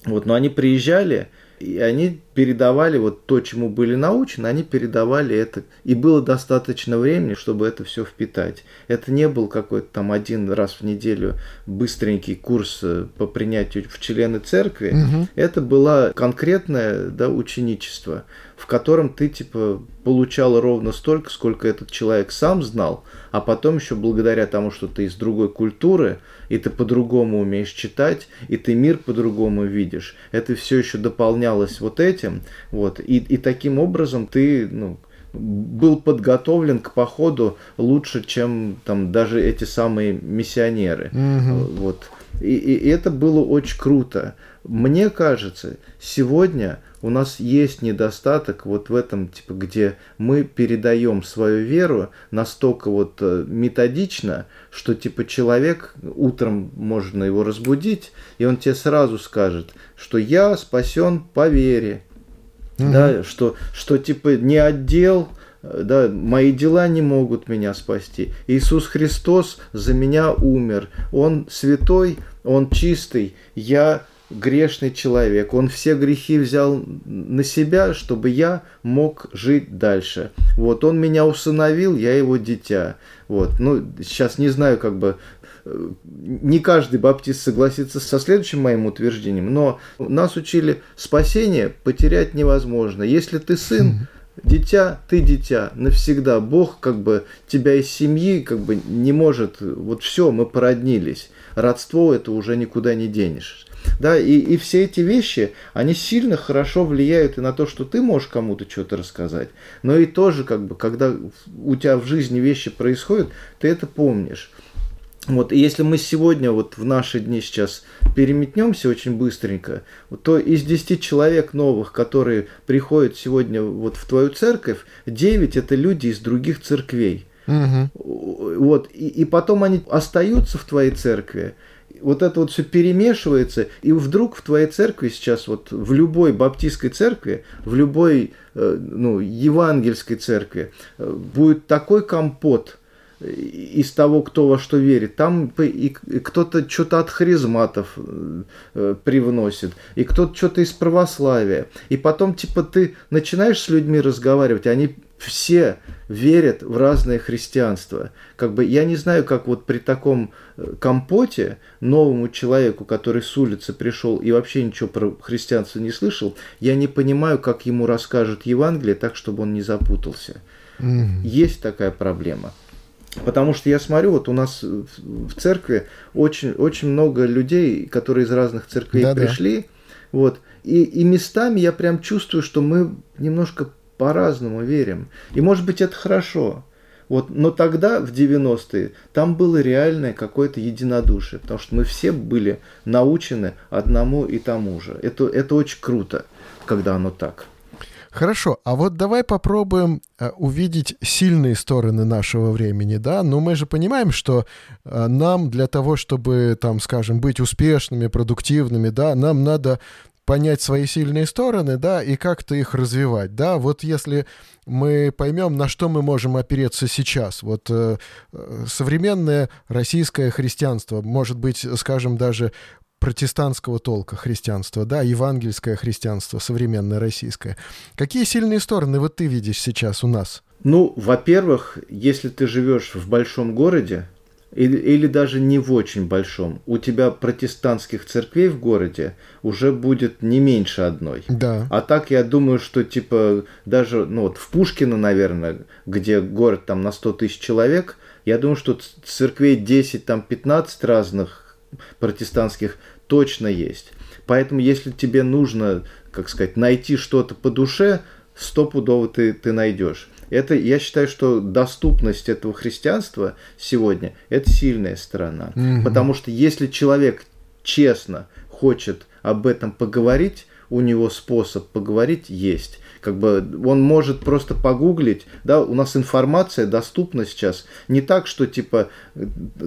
вот, но они приезжали, и они передавали вот то, чему были научены, они передавали это. И было достаточно времени, чтобы это все впитать. Это не был какой-то там один раз в неделю быстренький курс э, по принятию в члены церкви. Угу. Это было конкретное да, ученичество, в котором ты типа получал ровно столько, сколько этот человек сам знал, а потом еще благодаря тому, что ты из другой культуры, и ты по-другому умеешь читать, и ты мир по-другому видишь, это все еще дополнялось вот этим, вот, и, и таким образом ты, ну, был подготовлен к походу лучше, чем там даже эти самые миссионеры. Угу. Вот. И, и это было очень круто. Мне кажется, сегодня у нас есть недостаток вот в этом, типа, где мы передаем свою веру настолько вот э, методично, что типа человек утром можно его разбудить, и он тебе сразу скажет, что я спасен по вере, угу. да, что, что типа не отдел, э, да, мои дела не могут меня спасти. Иисус Христос за меня умер. Он святой, он чистый. Я грешный человек. Он все грехи взял на себя, чтобы я мог жить дальше. Вот, он меня усыновил, я его дитя. Вот, ну, сейчас не знаю, как бы, не каждый баптист согласится со следующим моим утверждением, но нас учили спасение потерять невозможно. Если ты сын, дитя, ты дитя, навсегда. Бог как бы тебя из семьи как бы не может, вот все, мы породнились. Родство это уже никуда не денешь. Да, и, и все эти вещи, они сильно хорошо влияют и на то, что ты можешь кому-то что-то рассказать, но и тоже, как бы, когда у тебя в жизни вещи происходят, ты это помнишь. Вот, и если мы сегодня, вот в наши дни сейчас переметнемся очень быстренько, то из 10 человек новых, которые приходят сегодня вот в твою церковь, 9 это люди из других церквей. Угу. Вот, и, и потом они остаются в твоей церкви, вот это вот все перемешивается, и вдруг в твоей церкви сейчас, вот в любой баптистской церкви, в любой э, ну, евангельской церкви э, будет такой компот из того, кто во что верит. Там и кто-то что-то от харизматов э, привносит, и кто-то что-то из православия. И потом, типа, ты начинаешь с людьми разговаривать, они все верят в разное христианство. Как бы я не знаю, как вот при таком э, компоте новому человеку, который с улицы пришел и вообще ничего про христианство не слышал, я не понимаю, как ему расскажут Евангелие так, чтобы он не запутался. Mm-hmm. Есть такая проблема. Потому что я смотрю, вот у нас в церкви очень, очень много людей, которые из разных церквей Да-да. пришли, вот, и, и местами я прям чувствую, что мы немножко по-разному верим. И может быть это хорошо. Вот, но тогда, в 90-е, там было реальное какое-то единодушие, потому что мы все были научены одному и тому же. Это, это очень круто, когда оно так. Хорошо, а вот давай попробуем э, увидеть сильные стороны нашего времени, да? Но мы же понимаем, что э, нам для того, чтобы, там, скажем, быть успешными, продуктивными, да, нам надо понять свои сильные стороны, да, и как-то их развивать, да. Вот если мы поймем, на что мы можем опереться сейчас, вот э, э, современное российское христианство, может быть, скажем, даже протестантского толка христианства, да, евангельское христианство, современное российское. Какие сильные стороны вот ты видишь сейчас у нас? Ну, во-первых, если ты живешь в большом городе, или, или даже не в очень большом, у тебя протестантских церквей в городе уже будет не меньше одной. Да. А так я думаю, что типа даже ну вот в Пушкино, наверное, где город там на 100 тысяч человек, я думаю, что церквей 10, там 15 разных протестантских точно есть. Поэтому если тебе нужно, как сказать, найти что-то по душе, стопудово ты, ты найдешь. Это, я считаю, что доступность этого христианства сегодня – это сильная сторона. Угу. Потому что если человек честно хочет об этом поговорить, у него способ поговорить есть. Как бы он может просто погуглить, да, у нас информация доступна сейчас. Не так, что типа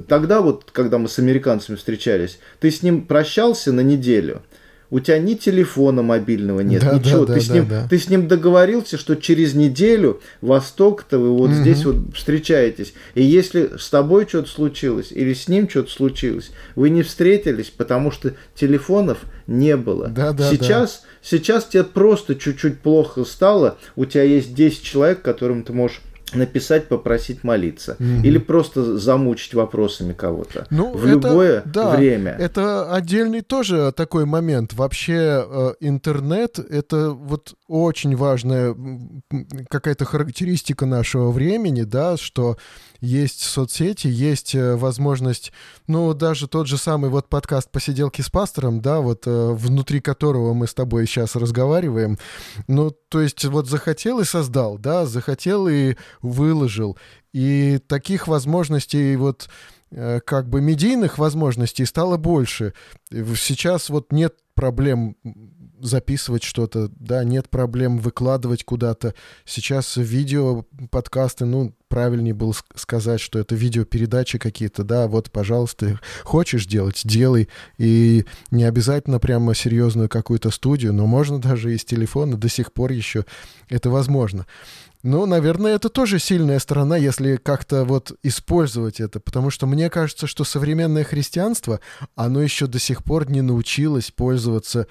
тогда вот, когда мы с американцами встречались, ты с ним прощался на неделю, у тебя ни телефона мобильного нет, Да, ничего. да, ты, да, с ним, да, да. ты с ним договорился, что через неделю во столько-то вы вот Мгм. здесь вот встречаетесь. И если с тобой что-то случилось или с ним что-то случилось, вы не встретились, потому что телефонов не было. Да, да, сейчас, сейчас тебе просто чуть-чуть плохо стало, у тебя есть 10 человек, которым ты можешь написать, попросить молиться. Мгм. Или просто замучить вопросами кого-то. Ну, в это- любое да, время. Это отдельный тоже такой момент. Вообще э, интернет — это вот очень важная какая-то характеристика нашего времени, да, что есть соцсети, есть э, возможность, ну, даже тот же самый вот подкаст «Посиделки с пастором», да, вот э, внутри которого мы с тобой сейчас разговариваем, ну, то есть вот захотел и создал, да, захотел и выложил. И таких возможностей вот э, как бы медийных возможностей стало больше. Сейчас вот нет проблем записывать что-то, да, нет проблем выкладывать куда-то. Сейчас видео, подкасты, ну, правильнее было ск- сказать, что это видеопередачи какие-то, да, вот, пожалуйста, хочешь делать, делай. И не обязательно прямо серьезную какую-то студию, но можно даже из телефона до сих пор еще это возможно. Ну, наверное, это тоже сильная сторона, если как-то вот использовать это, потому что мне кажется, что современное христианство, оно еще до сих пор не научилось пользоваться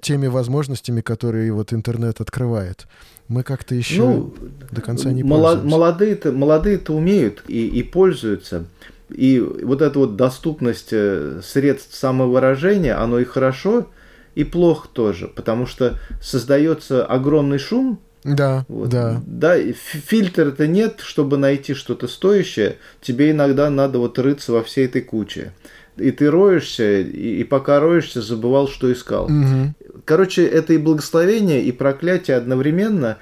теми возможностями, которые вот интернет открывает. Мы как-то еще Ну, до конца не пользуемся. молодые-то, молодые-то умеют и, и пользуются. И вот эта вот доступность э, средств самовыражения, оно и хорошо, и плохо тоже, потому что создается огромный шум, Да, вот, да. да, фильтра-то нет, чтобы найти что-то стоящее, тебе иногда надо вот рыться во всей этой куче. И ты роешься, и, и пока роешься, забывал, что искал. Мгм. Короче, это и благословение, и проклятие одновременно.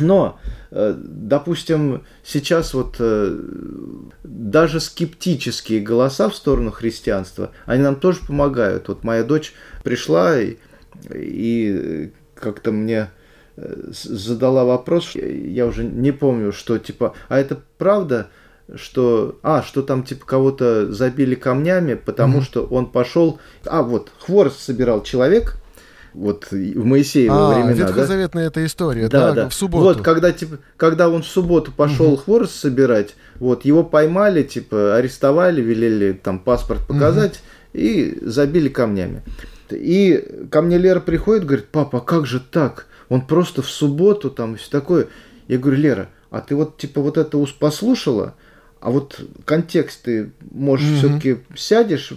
Но, э, допустим, сейчас вот э, даже скептические голоса в сторону христианства, они нам тоже помогают. Вот моя дочь пришла и, и как-то мне э, задала вопрос, я уже не помню, что типа, а это правда, что, а, что там типа кого-то забили камнями, потому Мгм. что он пошел, а вот хворост собирал человек, вот в Моисеева А, времена, да? ветхозаветная эта история, Да, да, да. в субботу. Вот, когда, типа, когда он в субботу пошел Мгм. хворост собирать, вот, его поймали, типа, арестовали, велели там паспорт показать и забили камнями. И ко мне Лера приходит, говорит, папа, а как же так? Он просто в субботу там и все такое. Я говорю, Лера, а ты вот, типа, вот это послушала, а вот контекст ты, можешь, Мгм. все-таки сядешь,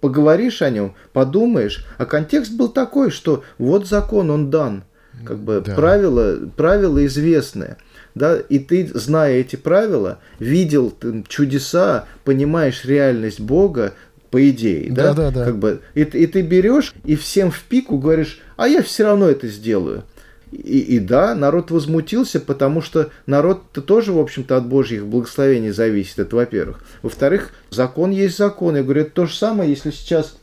поговоришь о нем, подумаешь. А контекст был такой, что вот закон, он дан. Как бы Да. правила, правила известные. Да, и ты, зная эти правила, видел ты чудеса, понимаешь реальность Бога, по идее, да, Да-да-да. как бы, и, и ты берешь и всем в пику говоришь, а я все равно это сделаю. И, и да, народ возмутился, потому что народ-то тоже, в общем-то, от Божьих благословений зависит, это во-первых. Во-вторых, закон есть закон. Я говорю, это то же самое, если сейчас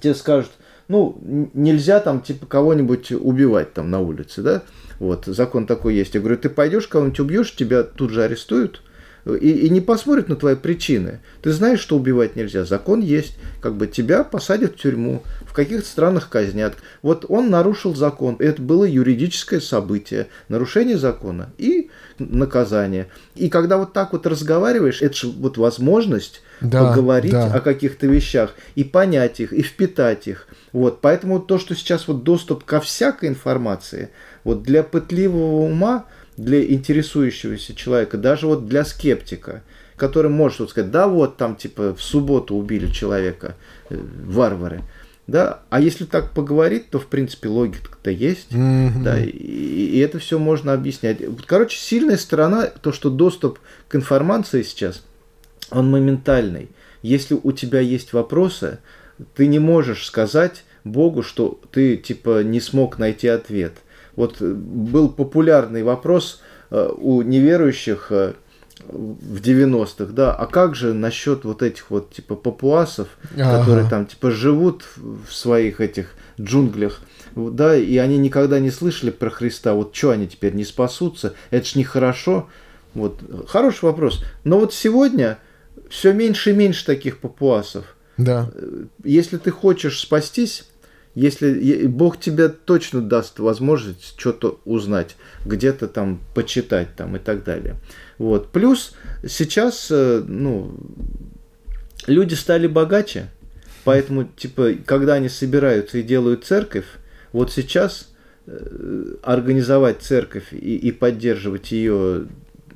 тебе скажут, ну, нельзя там, типа, кого-нибудь убивать там на улице, да? Вот, закон такой есть. Я говорю, ты пойдешь, кого-нибудь убьешь, тебя тут же арестуют, и, и не посмотрят на твои причины. Ты знаешь, что убивать нельзя. Закон есть. Как бы тебя посадят в тюрьму. В каких-то странах казнят. Вот он нарушил закон. Это было юридическое событие. Нарушение закона и наказание. И когда вот так вот разговариваешь, это же вот возможность Да, поговорить да. о каких-то вещах и понять их, и впитать их. Вот, поэтому то, что сейчас вот доступ ко всякой информации, вот для пытливого ума, для интересующегося человека, даже вот для скептика, который может вот сказать, да вот там типа в субботу убили человека, э, варвары, да, а если так поговорить, то в принципе логика-то есть, Мгм. да, и, и это все можно объяснять. Короче, сильная сторона, то, что доступ к информации сейчас, он моментальный. Если у тебя есть вопросы, ты не можешь сказать Богу, что ты типа не смог найти ответ. Вот э, был популярный вопрос э, у неверующих э, в 90-х, да, а как же насчет вот этих вот типа папуасов, Ага. которые там типа живут в своих этих джунглях, да, и они никогда не слышали про Христа, вот что они теперь не спасутся, это ж нехорошо. Вот, хороший вопрос. Но вот сегодня все меньше и меньше таких папуасов. Да. Если ты хочешь спастись, если Бог тебе точно даст возможность что-то узнать, где-то там почитать там и так далее. Вот. Плюс сейчас, э, ну, люди стали богаче, поэтому, типа, когда они собираются и делают церковь, вот сейчас э, организовать церковь и, и поддерживать ее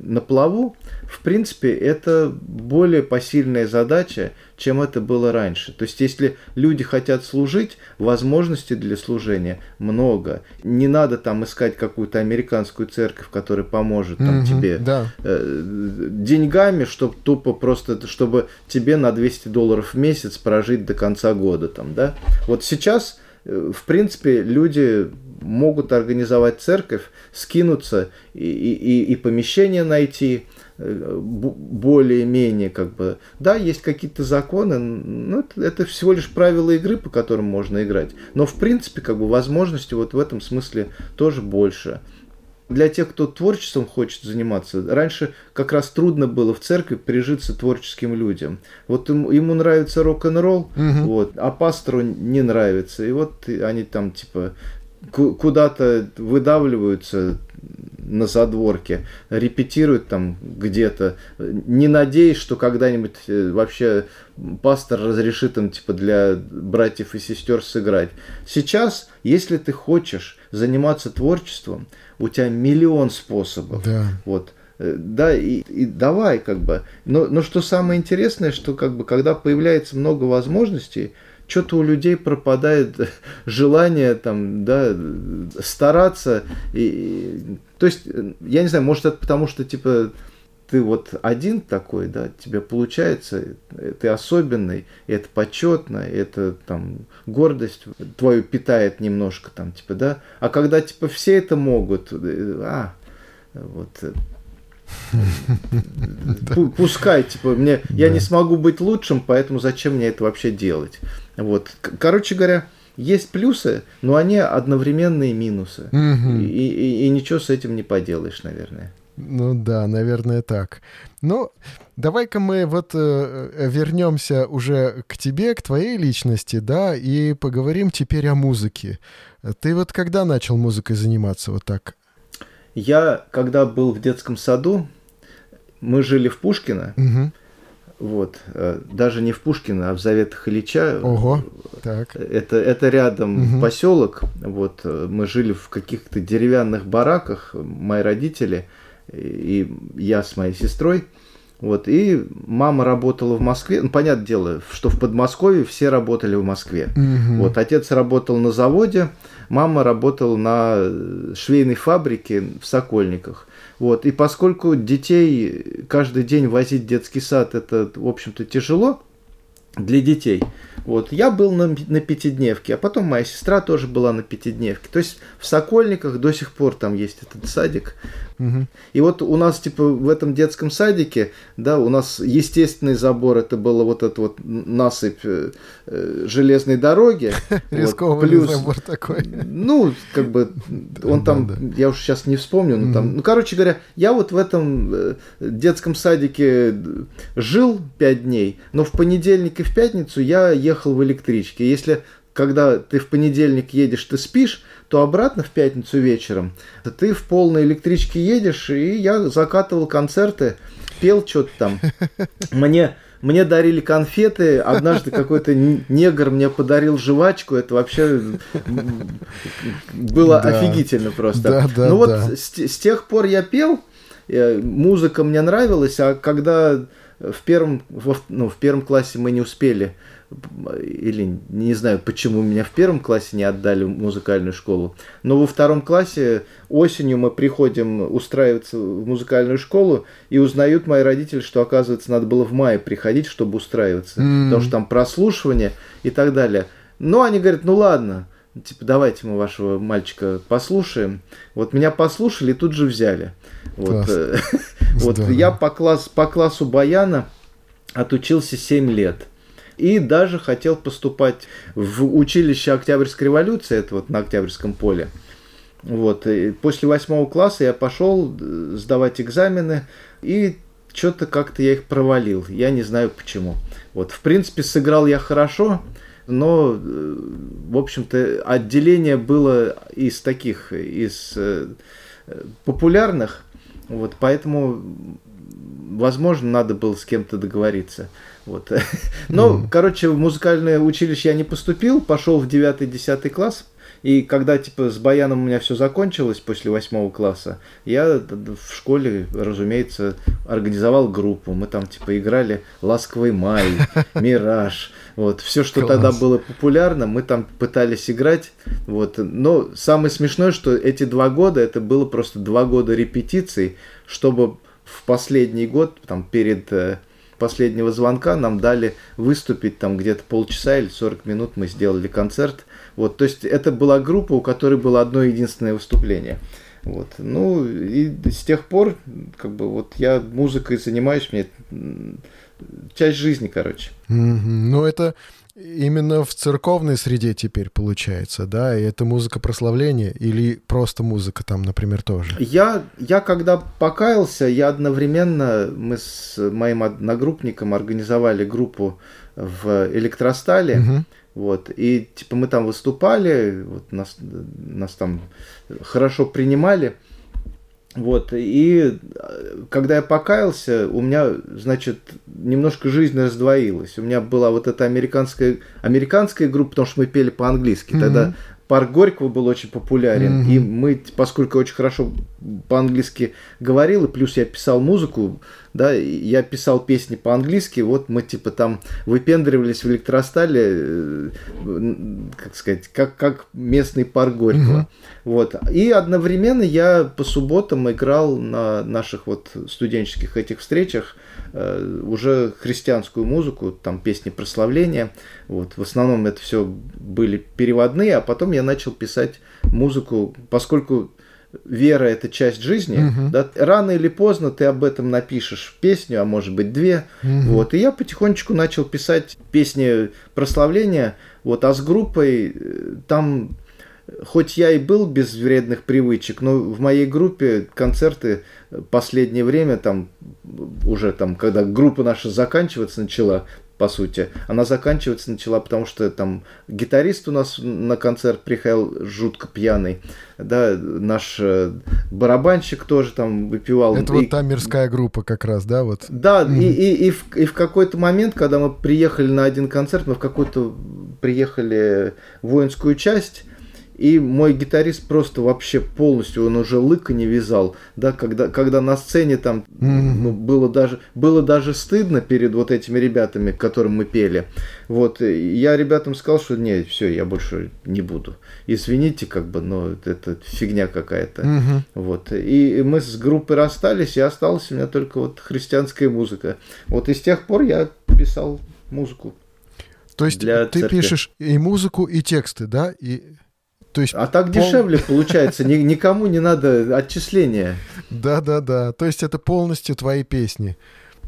на плаву, в принципе, это более посильная задача, чем это было раньше. То есть, если люди хотят служить, возможностей для служения много. Не надо там искать какую-то американскую церковь, которая поможет там, угу, тебе да. э, деньгами, чтобы тупо просто, чтобы тебе на 200 долларов в месяц прожить до конца года. Там, да? Вот сейчас, э, в принципе, люди могут организовать церковь, скинуться и, и, и помещение найти, э, более-менее как бы... Да, есть какие-то законы, но это, это всего лишь правила игры, по которым можно играть. Но в принципе как бы возможности вот в этом смысле тоже больше. Для тех, кто творчеством хочет заниматься, раньше как раз трудно было в церкви прижиться творческим людям. Вот ему, ему нравится рок-н-ролл, угу. вот, а пастору не нравится. И вот они там типа куда-то выдавливаются на задворке, репетируют там где-то, не надеясь, что когда-нибудь э, вообще пастор разрешит им типа для братьев и сестер сыграть. Сейчас, если ты хочешь заниматься творчеством, у тебя миллион способов. Да. Вот. Э, да, и, и давай, как бы. Но, но что самое интересное, что как бы, когда появляется много возможностей, что-то у людей пропадает желание там, да, стараться. И, то есть, я не знаю, может это потому, что типа ты вот один такой, да, тебе получается, ты особенный, и это почетно, и это там гордость твою питает немножко там, типа, да, а когда типа все это могут, э, а, вот Пускай, типа, мне, я не смогу быть лучшим, поэтому зачем мне это вообще делать? Вот. Короче говоря, есть плюсы, но они одновременные минусы. И, и, и ничего с этим не поделаешь, наверное. Ну да, наверное, так. Ну, давай-ка мы вот э, э вернемся уже к тебе, к твоей личности, да, и поговорим теперь о музыке. Ты вот когда начал музыкой заниматься вот так я, когда был в детском саду, мы жили в Пушкино. Угу. Вот, э, даже не в Пушкино, а в Заветах Ильича. Ого, так. Это, это рядом угу. поселок. Вот, э, мы жили в каких-то деревянных бараках, мои родители и я с моей сестрой. Вот, и мама работала в Москве. Ну, понятное дело, что в Подмосковье все работали в Москве. Угу. Вот, отец работал на заводе, мама работала на швейной фабрике в Сокольниках. Вот, и поскольку детей каждый день возить в детский сад, это, в общем-то, тяжело для детей, вот, я был на, на пятидневке, а потом моя сестра тоже была на пятидневке. То есть в Сокольниках до сих пор там есть этот садик. Угу. И вот у нас, типа, в этом детском садике, да, у нас естественный забор, это было вот этот вот насыпь э, э железной дороги. Рисковый плюс, забор такой. Ну, как бы, он там, я уж сейчас не вспомню, но там, ну, короче говоря, я вот в этом э, детском садике жил пять дней, но в понедельник и в пятницу я ехал в электричке. Если когда ты в понедельник едешь, ты спишь, то обратно в пятницу вечером ты в полной электричке едешь, и я закатывал концерты, пел что-то там. Мне, мне дарили конфеты, однажды какой-то негр мне подарил жвачку, это вообще было да. офигительно просто. Да, да, ну вот да. с, с тех пор я пел, э, музыка мне нравилась, а когда в первом, ну, в первом классе мы не успели или не знаю, почему меня в первом классе не отдали в музыкальную школу, но во втором классе осенью мы приходим устраиваться в музыкальную школу, и узнают мои родители, что, оказывается, надо было в мае приходить, чтобы устраиваться, mm. потому что там прослушивание и так далее. Но они говорят, ну ладно, типа, давайте мы вашего мальчика послушаем. Вот меня послушали и тут же взяли. Вот, вот я по, класс, по классу баяна отучился 7 лет и даже хотел поступать в училище Октябрьской революции, это вот на Октябрьском поле. Вот. И после восьмого класса я пошел э, сдавать экзамены, и что-то как-то я их провалил. Я не знаю почему. Вот. В принципе, сыграл я хорошо, но, э, в общем-то, отделение было из таких, из э, популярных, вот, поэтому, возможно, надо было с кем-то договориться. Вот. Но, mm. короче, в музыкальное училище я не поступил, пошел в 9-10 класс. И когда, типа, с баяном у меня все закончилось после восьмого класса, я в школе, разумеется, организовал группу. Мы там, типа, играли «Ласковый май», «Мираж». Вот, все, что Класс. тогда было популярно, мы там пытались играть. Вот. Но самое смешное, что эти два года, это было просто два года репетиций, чтобы в последний год, там, перед э, последнего звонка нам дали выступить там где-то полчаса или 40 минут мы сделали концерт. Вот, то есть это была группа, у которой было одно единственное выступление. Вот. Ну, и с тех пор, как бы, вот я музыкой занимаюсь, мне часть жизни, короче. Mm-hmm. Ну, это именно в церковной среде теперь получается, да? И это музыка прославления или просто музыка там, например, тоже? Я, я когда покаялся, я одновременно, мы с моим одногруппником организовали группу в Электростале, угу. вот, и типа мы там выступали, вот нас, нас там хорошо принимали, вот, и когда я покаялся, у меня, значит, немножко жизнь раздвоилась. У меня была вот эта американская, американская группа, потому что мы пели по-английски. Mm-hmm. Тогда парк Горького был очень популярен, mm-hmm. и мы, поскольку очень хорошо по-английски говорил, и плюс я писал музыку, да, я писал песни по-английски, вот мы типа там выпендривались в электростале, э, как сказать, как, как местный парк Горького. Mm-hmm. Вот. И одновременно я по субботам играл на наших вот студенческих этих встречах э, уже христианскую музыку, там песни прославления. Вот. В основном это все были переводные, а потом я начал писать музыку, поскольку вера это часть жизни, угу. да, рано или поздно ты об этом напишешь песню, а может быть две. Угу. Вот. И я потихонечку начал писать песни прославления. Вот, а с группой э, там хоть я и был без вредных привычек, но в моей группе концерты последнее время, там уже там, когда группа наша заканчиваться начала, по сути, она заканчиваться начала, потому что там гитарист у нас на концерт приехал жутко пьяный, да, наш э, барабанщик тоже там выпивал. Это и... вот та мирская группа как раз, да, вот? Да, mm-hmm. и, и, и, в, и в какой-то момент, когда мы приехали на один концерт, мы в какую-то приехали в воинскую часть, и мой гитарист просто вообще полностью, он уже лыка не вязал, да, когда, когда на сцене там ну, было, даже, было даже стыдно перед вот этими ребятами, которым мы пели. Вот, я ребятам сказал, что нет, все, я больше не буду. Извините, как бы, но это фигня какая-то. Угу. Вот, и мы с группой расстались, и осталась у меня только вот христианская музыка. Вот и с тех пор я писал музыку. То есть для ты церкви. пишешь и музыку, и тексты, да? И то есть а так пол... дешевле получается, никому не надо отчисления. Да-да-да, то есть это полностью твои песни.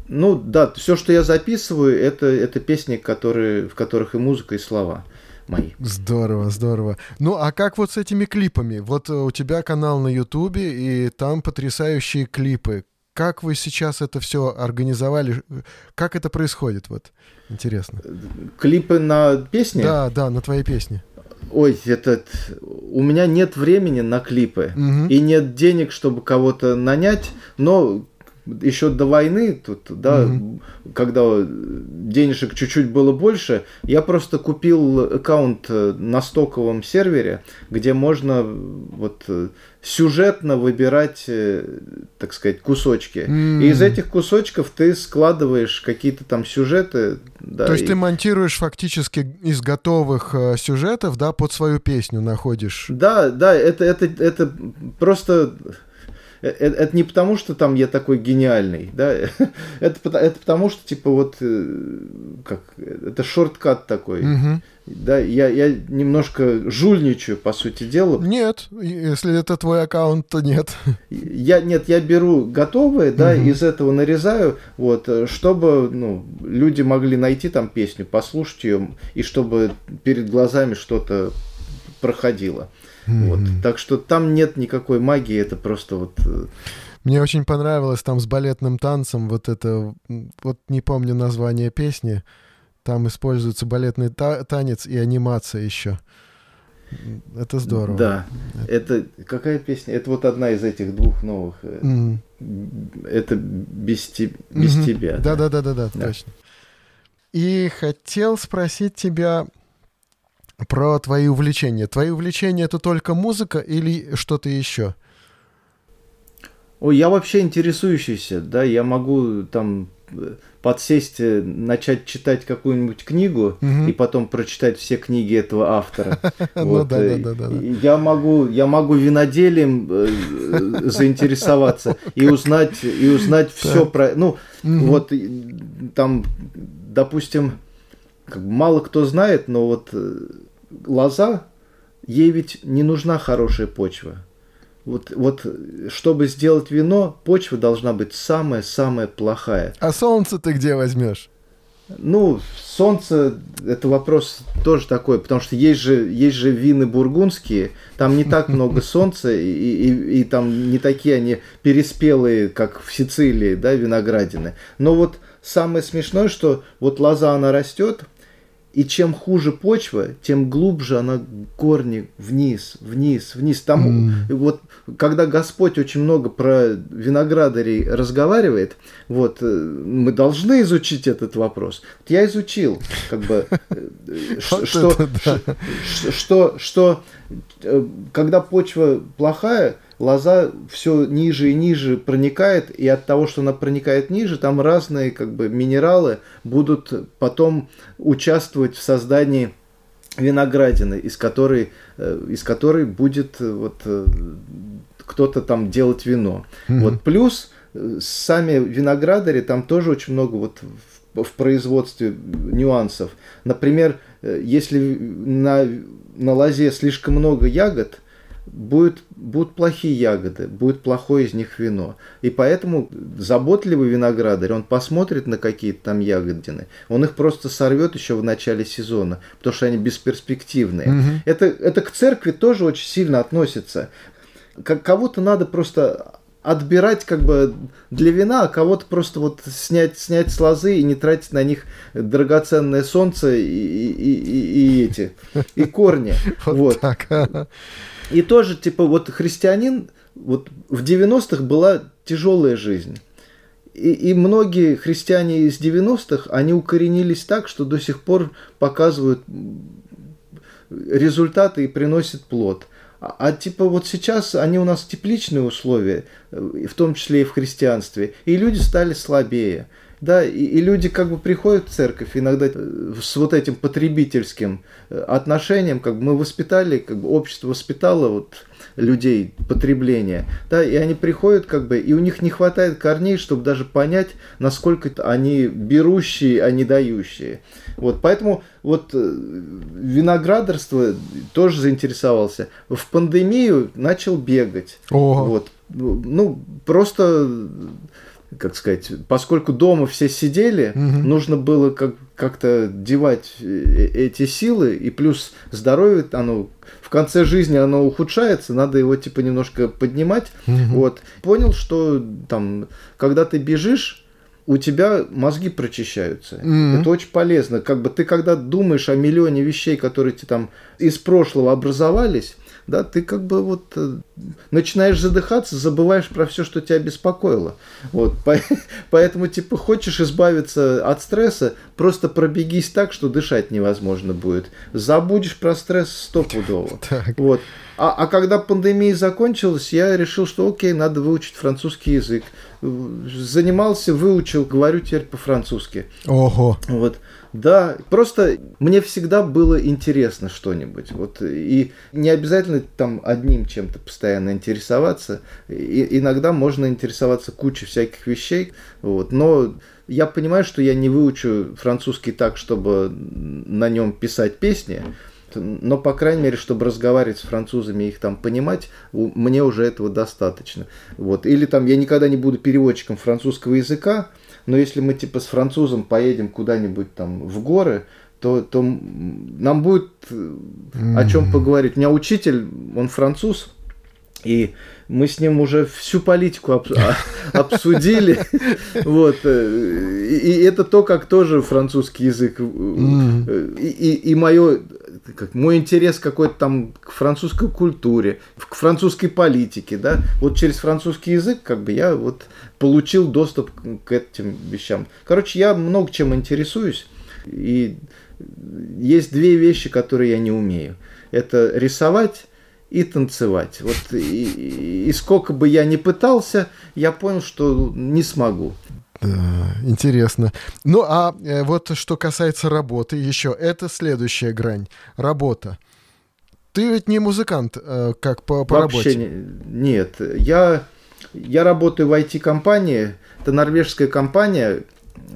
Ну да, все, что я записываю, это, это песни, которые, в которых и музыка, и слова мои. Здорово, здорово. Ну, а как вот с этими клипами? Вот у тебя канал на Ютубе, и там потрясающие клипы. Как вы сейчас это все организовали? Как это происходит? Вот интересно. Клипы на песни? Да, да, на твои песни. Ой, этот, у меня нет времени на клипы угу. и нет денег, чтобы кого-то нанять, но еще до войны, тут, да, угу. когда денежек чуть-чуть было больше, я просто купил аккаунт на стоковом сервере, где можно вот сюжетно выбирать, э, так сказать, кусочки. Mm. И из этих кусочков ты складываешь какие-то там сюжеты. Да, То есть и... ты монтируешь фактически из готовых э, сюжетов, да, под свою песню находишь. Да, да, это, это, это просто это, это не потому, что там я такой гениальный, да, это, это потому, что, типа, вот, э, как, это шорткат такой, угу. да, я, я немножко жульничаю, по сути дела. Нет, если это твой аккаунт, то нет. Я, нет, я беру готовые, да, угу. из этого нарезаю, вот, чтобы, ну, люди могли найти там песню, послушать ее, и чтобы перед глазами что-то проходило. Mm-hmm. Вот. Так что там нет никакой магии, это просто вот... Э, Мне очень понравилось там с балетным танцем вот это, вот не помню название песни, там используется балетный та танец и анимация еще. Это здорово. Да. Это какая песня? Это вот одна из этих двух новых. Mm. Это без, te... без mm-hmm. тебя. Да, да, да, да, да, да, точно. И хотел спросить тебя про твои увлечения. Твои увлечения это только музыка или что-то еще? Ой, я вообще интересующийся, да, я могу там подсесть, э, начать читать какую-нибудь книгу угу. и потом прочитать все книги этого автора. Ну я могу, я могу виноделием э, заинтересоваться и узнать и узнать все про, ну вот там, допустим, мало кто знает, но вот э, лоза ей ведь не нужна хорошая почва. Вот, вот чтобы сделать вино, почва должна быть самая-самая плохая. А солнце ты где возьмешь? Ну, солнце это вопрос тоже такой, потому что есть же, есть же вины бургундские, там не так много солнца, и, и, и там не такие они переспелые, как в Сицилии, да, виноградины. Но вот самое смешное, что вот лоза, она растет, и чем хуже почва, тем глубже она корни вниз, вниз, вниз. Там mm. вот, когда Господь очень много про виноградарей разговаривает, вот, э, мы должны изучить этот вопрос. Вот я изучил, как бы, э, что, что, что, э, когда почва плохая, лоза все ниже и ниже проникает, и от того, что она проникает ниже, там разные как бы минералы будут потом участвовать в создании виноградины, из которой, э, из которой будет э, вот э, кто-то там делать вино. Mm-hmm. Вот плюс сами виноградари там тоже очень много вот в, в производстве нюансов. Например, если на на лозе слишком много ягод, будет, будут плохие ягоды, будет плохое из них вино. И поэтому заботливый виноградарь, он посмотрит на какие-то там ягодины, он их просто сорвет еще в начале сезона, потому что они бесперспективные. Угу. Это, это к церкви тоже очень сильно относится. Как, кого-то надо просто отбирать как бы для вина, а кого-то просто вот снять, снять с лозы и не тратить на них драгоценное солнце и, и, и, и эти, и корни. Вот. И тоже, типа, вот христианин, вот в 90-х была тяжелая жизнь. И, и многие христиане из 90-х, они укоренились так, что до сих пор показывают результаты и приносят плод. А, а типа вот сейчас они у нас тепличные условия, в том числе и в христианстве, и люди стали слабее. Да, и, и люди как бы приходят в церковь иногда э, с вот этим потребительским э, отношением, как бы мы воспитали, как бы общество воспитало вот людей потребления, да, и они приходят как бы, и у них не хватает корней, чтобы даже понять, насколько они берущие, а не дающие. Вот, поэтому вот э, виноградарство тоже заинтересовался. В пандемию начал бегать. Ого. Вот, ну, просто как сказать, поскольку дома все сидели, угу. нужно было как- как-то девать э, эти силы, и плюс здоровье, оно в конце жизни оно ухудшается, надо его типа немножко поднимать. Угу. Вот. Понял, что там, когда ты бежишь, у тебя мозги прочищаются. Mm-hmm. Это очень полезно. Как бы ты когда думаешь о миллионе вещей, которые тебе там из прошлого образовались, да, ты как бы вот э, начинаешь задыхаться, забываешь про все, что тебя беспокоило. Вот, поэтому, типа, хочешь избавиться от стресса, просто пробегись так, что дышать невозможно будет. Забудешь про стресс стопудово. Вот. А, а когда пандемия закончилась, я решил, что окей, надо выучить французский язык. Занимался, выучил, говорю теперь по-французски. Ого. Вот. Да, просто мне всегда было интересно что-нибудь. Вот, и не обязательно там одним чем-то постоянно интересоваться. И, иногда можно интересоваться кучей всяких вещей. Вот, но я понимаю, что я не выучу французский так, чтобы на нем писать песни. Но, по крайней мере, чтобы разговаривать с французами и их там понимать, мне уже этого достаточно. Вот. Или там я никогда не буду переводчиком французского языка, но если мы типа с французом поедем куда-нибудь там в горы, то, то нам будет mm-hmm. о чем поговорить. У меня учитель, он француз, И мы с ним уже всю политику об, а, обсудили. Вот. Э, и, это то, как тоже французский язык. И, и мое, как, мой интерес какой-то там к французской культуре, к французской политике. Да? Вот через французский язык как бы я вот получил доступ к этим вещам. Короче, я много чем интересуюсь. И есть две вещи, которые я не умею. Это рисовать и танцевать. Вот и, и сколько бы я ни пытался, я понял, что не смогу. Да, интересно. Ну а э, вот что касается работы, еще это следующая грань. Работа. Ты ведь не музыкант, э, как по, по Вообще работе? Не, нет. Я, я работаю в IT-компании. Это норвежская компания,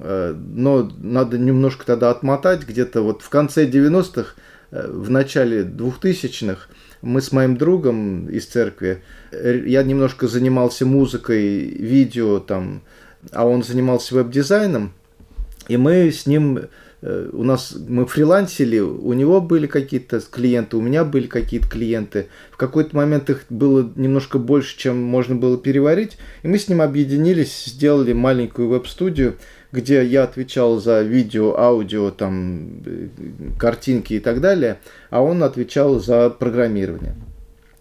э, но надо немножко тогда отмотать. Где-то вот в конце 90-х, в начале 2000-х мы с моим другом из церкви, э, я немножко занимался музыкой, видео там, а он занимался веб-дизайном, и мы с ним, э, у нас, мы фрилансили, у него были какие-то клиенты, у меня были какие-то клиенты. В какой-то момент их было немножко больше, чем можно было переварить, и мы с ним объединились, сделали маленькую веб-студию, где я отвечал за видео, аудио, там, э, картинки и так далее, а он отвечал за программирование.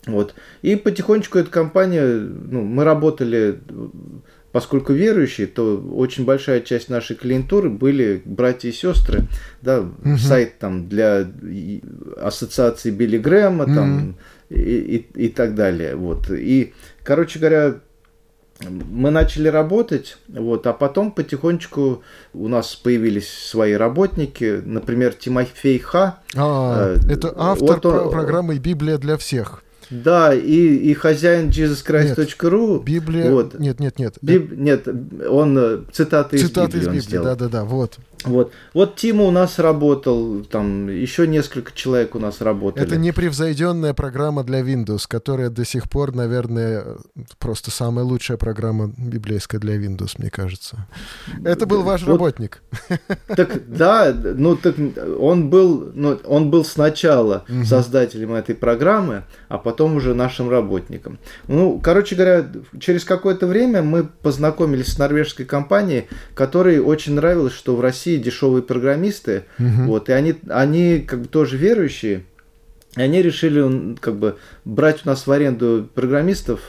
Вот. И потихонечку эта компания, ну, мы работали, поскольку верующие, то очень большая часть нашей клиентуры были братья и сестры, да, угу. сайт там для ассоциации Билли Грэма, угу. там, и, и, и так далее. Вот. И, короче говоря, мы начали работать, вот, а потом потихонечку у нас появились свои работники, например, Тимофей Ха. А, э, это автор вот он, программы «Библия для всех». Да, и, и хозяин jesuschrist.ru. Библия. Вот. Нет, нет, нет. Биб... Нет, он э, цитаты, цитаты из Библии. Из Библии, да, да, да, вот. Вот. Вот Тима у нас работал, там еще несколько человек у нас работали. Это непревзойденная программа для Windows, которая до сих пор, наверное, просто самая лучшая программа библейская для Windows, мне кажется. Это был ваш вот, работник. Так да, ну так он был, ну, он был сначала угу. создателем этой программы, а потом уже нашим работником. Ну, короче говоря, через какое-то время мы познакомились с норвежской компанией, которой очень нравилось, что в России России дешевые программисты, угу. вот, и они, они как бы тоже верующие, и они решили как бы брать у нас в аренду программистов,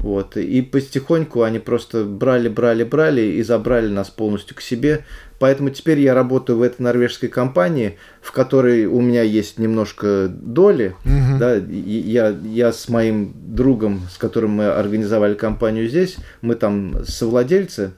вот, и потихоньку они просто брали, брали, брали и забрали нас полностью к себе. Поэтому теперь я работаю в этой норвежской компании, в которой у меня есть немножко доли. Угу. Да, я, я с моим другом, с которым мы организовали компанию здесь, мы там совладельцы.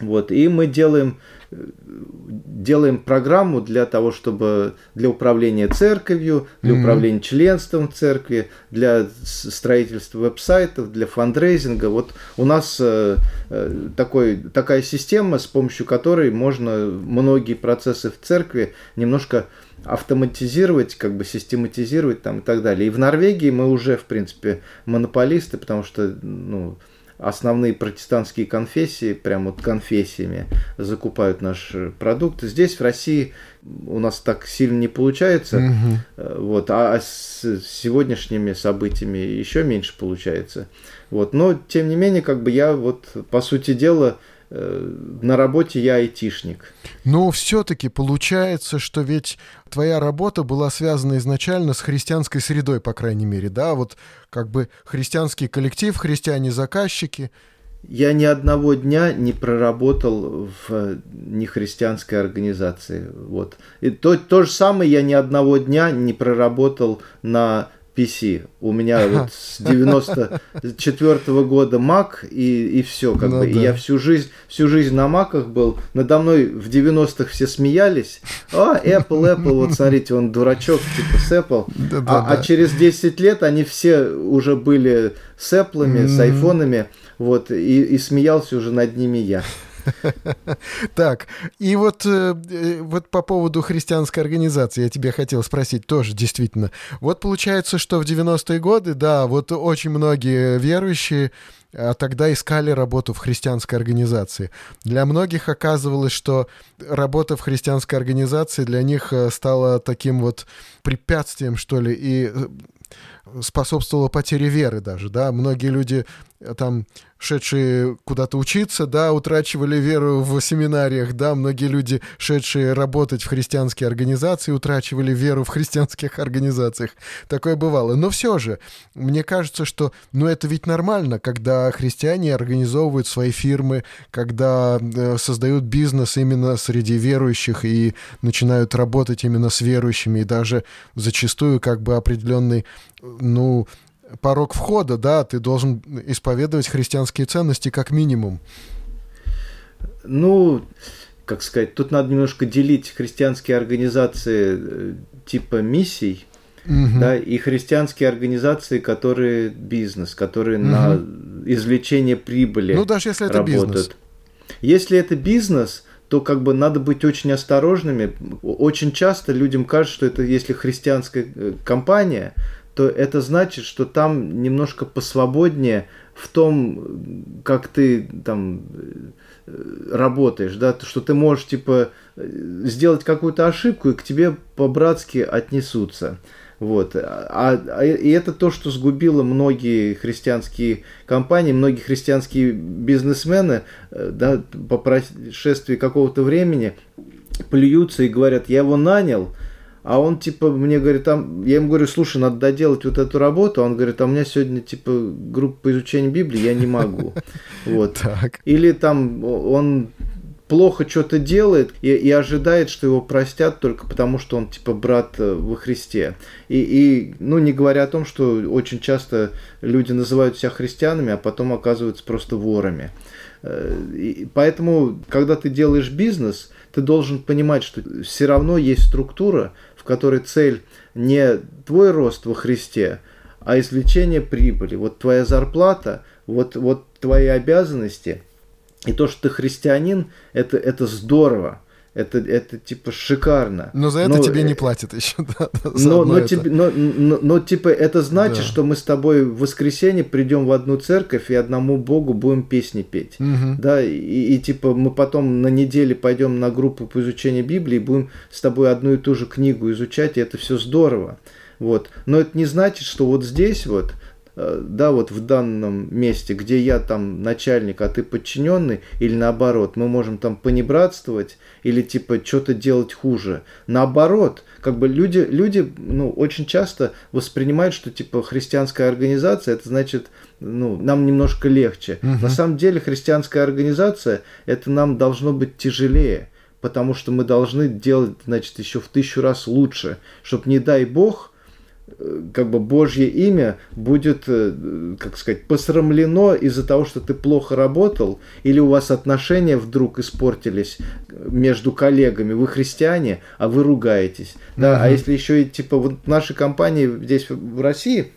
Вот, и мы делаем делаем программу для того, чтобы для управления церковью, для mm-hmm. управления членством в церкви, для строительства веб-сайтов, для фандрейзинга. Вот у нас э, э, такой, такая система, с помощью которой можно многие процессы в церкви немножко автоматизировать, как бы систематизировать там и так далее. И в Норвегии мы уже, в принципе, монополисты, потому что, ну, основные протестантские конфессии, прям вот конфессиями закупают наш э, продукт. Здесь, в России, у нас так сильно не получается, угу. вот, а с сегодняшними событиями еще меньше получается. Вот, но, тем не менее, как бы я вот, по сути дела, на работе я айтишник. Но все-таки получается, что ведь твоя работа была связана изначально с христианской средой, по крайней мере, да, вот как бы христианский коллектив, христиане-заказчики. Я ни одного дня не проработал в нехристианской организации. Вот. И то, то же самое я ни одного дня не проработал на PC. У меня вот с 94 -го года Mac и, и все. Как ну, бы. Да. И я всю жизнь, всю жизнь на Маках был. Надо мной в 90-х все смеялись. А, Apple, Apple, вот смотрите, он дурачок, типа с Apple. Да, да, а, да. а через 10 лет они все уже были с Apple, mm-hmm. с айфонами. Вот, и, и смеялся уже над ними я. Так, и вот, э, э, вот по поводу христианской организации я тебе хотел спросить тоже, действительно. Вот получается, что в 90-е годы, да, вот очень многие верующие а тогда искали работу в христианской организации. Для многих оказывалось, что работа в христианской организации для них э, стала таким вот препятствием, что ли, и способствовало потере веры даже, да, многие люди там шедшие куда-то учиться, да, утрачивали веру в семинариях, да, многие люди, шедшие работать в христианские организации, утрачивали веру в христианских организациях. Такое бывало. Но все же, мне кажется, что, ну, это ведь нормально, когда христиане организовывают свои фирмы, когда э, создают бизнес именно среди верующих и начинают работать именно с верующими, и даже зачастую как бы определенный, ну, порог входа, да, ты должен исповедовать христианские ценности как минимум. Ну, как сказать, тут надо немножко делить христианские организации э, типа миссий, угу. да, и христианские организации, которые бизнес, которые угу. на извлечение прибыли. Ну, даже если это работают. бизнес. Если это бизнес, то как бы надо быть очень осторожными. Очень часто людям кажется, что это если христианская э, компания, то это значит, что там немножко посвободнее в том, как ты там э, работаешь, да, что ты можешь типа сделать какую-то ошибку и к тебе по-братски отнесутся. Вот. А, а, и это то, что сгубило многие христианские компании, многие христианские бизнесмены э, да, по прошествии какого-то времени плюются и говорят, я его нанял, а он типа мне говорит, там, я ему говорю, слушай, надо доделать вот эту работу, он говорит, а у меня сегодня типа группа по изучению Библии, я не могу. Вот. Или там он плохо что-то делает и, и ожидает, что его простят только потому, что он типа брат э, во Христе. И, и, ну, не говоря о том, что очень часто люди называют себя христианами, а потом оказываются просто ворами. Э, и поэтому, когда ты делаешь бизнес, ты должен понимать, что все равно есть структура, в которой цель не твой рост во Христе, а извлечение прибыли. Вот твоя зарплата, вот, вот твои обязанности и то, что ты христианин, это, это здорово это, это типа шикарно. Но за это но, тебе не платят еще, да. Но, но, тебе, но, но, но типа это значит, да. что мы с тобой в воскресенье придем в одну церковь и одному Богу будем песни петь. Угу. Да, и, и типа мы потом на неделе пойдем на группу по изучению Библии и будем с тобой одну и ту же книгу изучать, и это все здорово. Вот. Но это не значит, что вот здесь вот Э, да, вот в данном месте, где я там начальник, а ты подчиненный, или наоборот, мы можем там понебратствовать или типа что-то делать хуже. Наоборот, как бы люди, люди ну, очень часто воспринимают, что типа христианская организация, это значит, ну, нам немножко легче. Угу. На самом деле христианская организация, это нам должно быть тяжелее, потому что мы должны делать, значит, еще в тысячу раз лучше, чтобы, не дай бог, как бы Божье имя будет, э, как сказать, посрамлено из-за того, что ты плохо работал, или у вас отношения вдруг испортились между коллегами, вы христиане, а вы ругаетесь. Да? Uh-huh. А если еще и типа вот в нашей компании здесь в России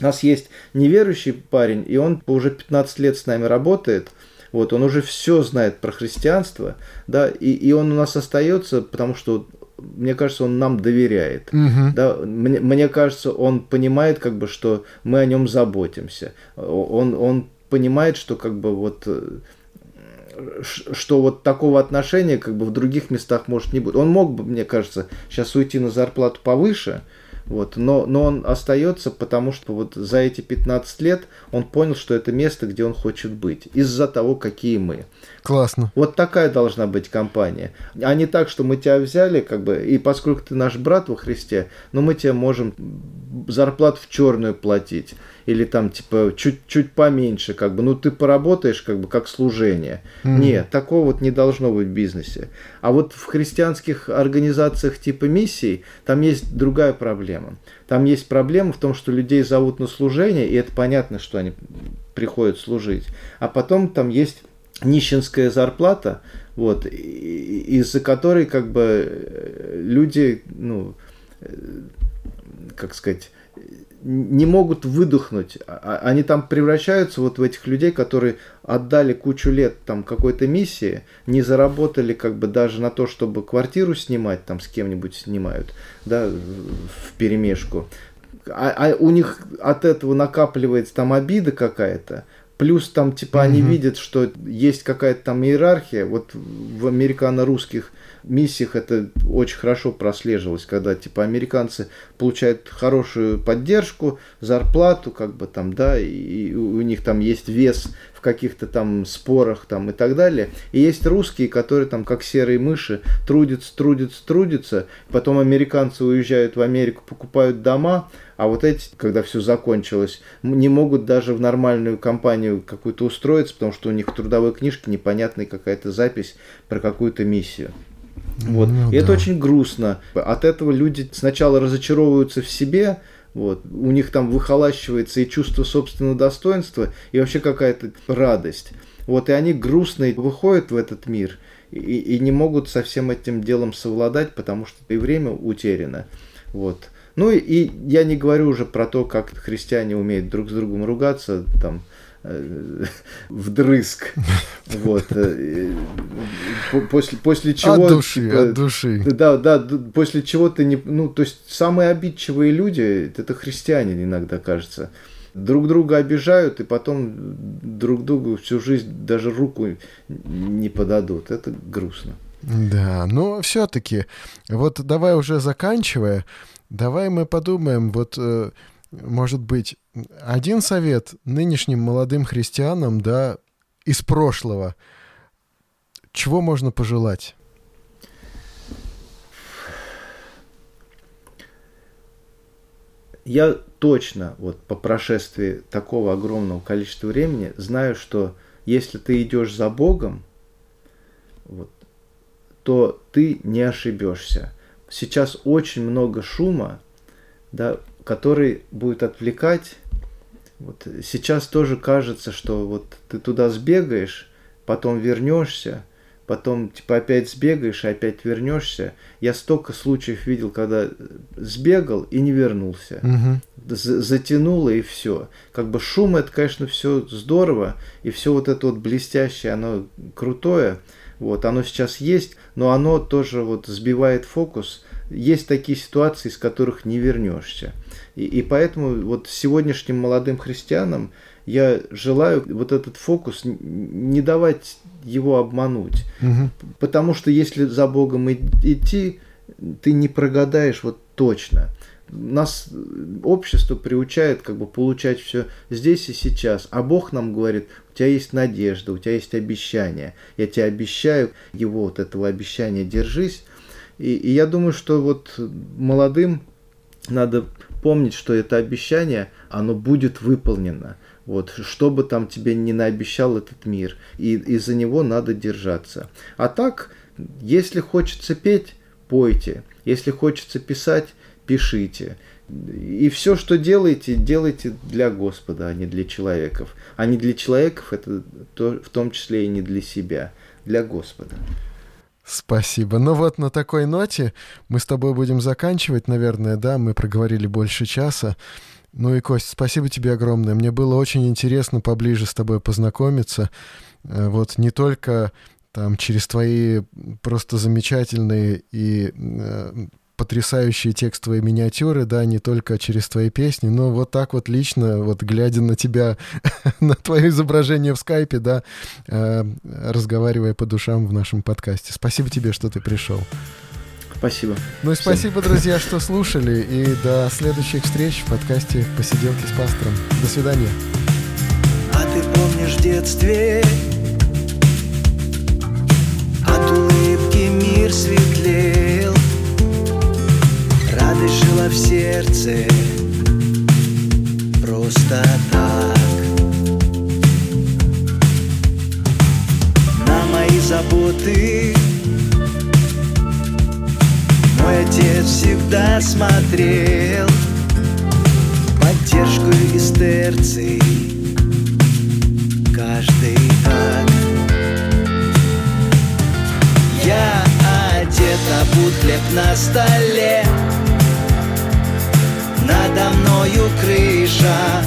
у нас есть неверующий парень, и он уже 15 лет с нами работает, вот, он уже все знает про христианство, да, и, и он у нас остается, потому что мне кажется, он нам доверяет. Угу. Да, мне, мне кажется, он понимает, как бы, что мы о нем заботимся. Он, он понимает, что как бы вот э, что вот такого отношения как бы в других местах может не быть. Он мог бы, мне кажется, сейчас уйти на зарплату повыше, вот, но, но он остается, потому что вот за эти 15 лет он понял, что это место, где он хочет быть, из-за того, какие мы. Классно. Вот такая должна быть компания. А не так, что мы тебя взяли, как бы, и поскольку ты наш брат во Христе, но мы тебе можем зарплату в черную платить. Или там, типа, чуть-чуть поменьше, как бы, ну ты поработаешь, как бы, как служение. Mm. Нет, такого вот не должно быть в бизнесе. А вот в христианских организациях типа миссий, там есть другая проблема. Там есть проблема в том, что людей зовут на служение, и это понятно, что они приходят служить. А потом там есть нищенская зарплата, вот, из-за которой как бы люди, ну, э, как сказать, не могут выдохнуть. А, а, они там превращаются вот в этих людей, которые отдали кучу лет там какой-то миссии, не заработали как бы даже на то, чтобы квартиру снимать, там с кем-нибудь снимают, да, в перемешку. А, а у них от этого накапливается там обида какая-то, Плюс там, типа, mm-hmm. они видят, что есть какая-то там иерархия. Вот в американо-русских миссиях это очень хорошо прослеживалось, когда, типа, американцы получают хорошую поддержку, зарплату, как бы там, да, и у них там есть вес в каких-то там спорах там и так далее. И есть русские, которые там, как серые мыши, трудятся, трудятся, трудятся. Потом американцы уезжают в Америку, покупают дома, а вот эти, когда все закончилось, не могут даже в нормальную компанию какую-то устроиться, потому что у них в трудовой книжке непонятная какая-то запись про какую-то миссию. Вот. Ну, и да. это очень грустно. От этого люди сначала разочаровываются в себе, вот. У них там выхолащивается и чувство собственного достоинства, и вообще какая-то радость. Вот. И они грустно выходят в этот мир и, и не могут со всем этим делом совладать, потому что и время утеряно. Вот. Ну и я не говорю уже про то, как христиане умеют друг с другом ругаться, там, вдрызг. Вот. Э, после, после чего... От души, типа, от души. Да, да, после чего ты не... Ну, то есть, самые обидчивые люди, это христиане иногда, кажется. Друг друга обижают, и потом друг другу всю жизнь даже руку не подадут. Это грустно. Да, но все-таки, вот давай уже заканчивая, Давай мы подумаем, вот, э, может быть, один совет нынешним молодым христианам, да, из прошлого. Чего можно пожелать? Я точно, вот по прошествии такого огромного количества времени, знаю, что если ты идешь за Богом, вот, то ты не ошибешься сейчас очень много шума, да, который будет отвлекать. Вот сейчас тоже кажется, что вот ты туда сбегаешь, потом вернешься, потом типа опять сбегаешь и опять вернешься. Я столько случаев видел, когда сбегал и не вернулся. Угу. Затянуло и все. Как бы шум это, конечно, все здорово, и все вот это вот блестящее, оно крутое. Вот, оно сейчас есть, но оно тоже вот сбивает фокус. Есть такие ситуации, из которых не вернешься. И, и поэтому вот сегодняшним молодым христианам я желаю вот этот фокус не давать его обмануть. Угу. Потому что если за Богом идти, ты не прогадаешь вот точно. Нас общество приучает как бы получать все здесь и сейчас. А Бог нам говорит, у тебя есть надежда, у тебя есть обещание. Я тебе обещаю, его вот этого обещания держись. И, и я думаю, что вот молодым надо помнить, что это обещание, оно будет выполнено. Вот, что бы там тебе не наобещал этот мир. И, и за него надо держаться. А так, если хочется петь, пойте. Если хочется писать, пишите. И все, что делаете, делайте для Господа, а не для человеков. А не для человеков, это то, в том числе и не для себя, для Господа. Спасибо. Ну вот на такой ноте мы с тобой будем заканчивать, наверное, да, мы проговорили больше часа. Ну и, Кость, спасибо тебе огромное. Мне было очень интересно поближе с тобой познакомиться. Э, вот не только там через твои просто замечательные и э, потрясающие текстовые миниатюры, да, не только через твои песни, но вот так вот лично, вот глядя на тебя, на твое изображение в скайпе, да, э, разговаривая по душам в нашем подкасте. Спасибо тебе, что ты пришел. Спасибо. Ну и Всем. спасибо, друзья, что слушали. И до следующих встреч в подкасте «Посиделки с пастором». До свидания. А ты помнишь в детстве сердце. Просто так. На мои заботы. Мой отец всегда смотрел Поддержку из терций Каждый акт Я одет, обут хлеб на столе Надо мною крыша.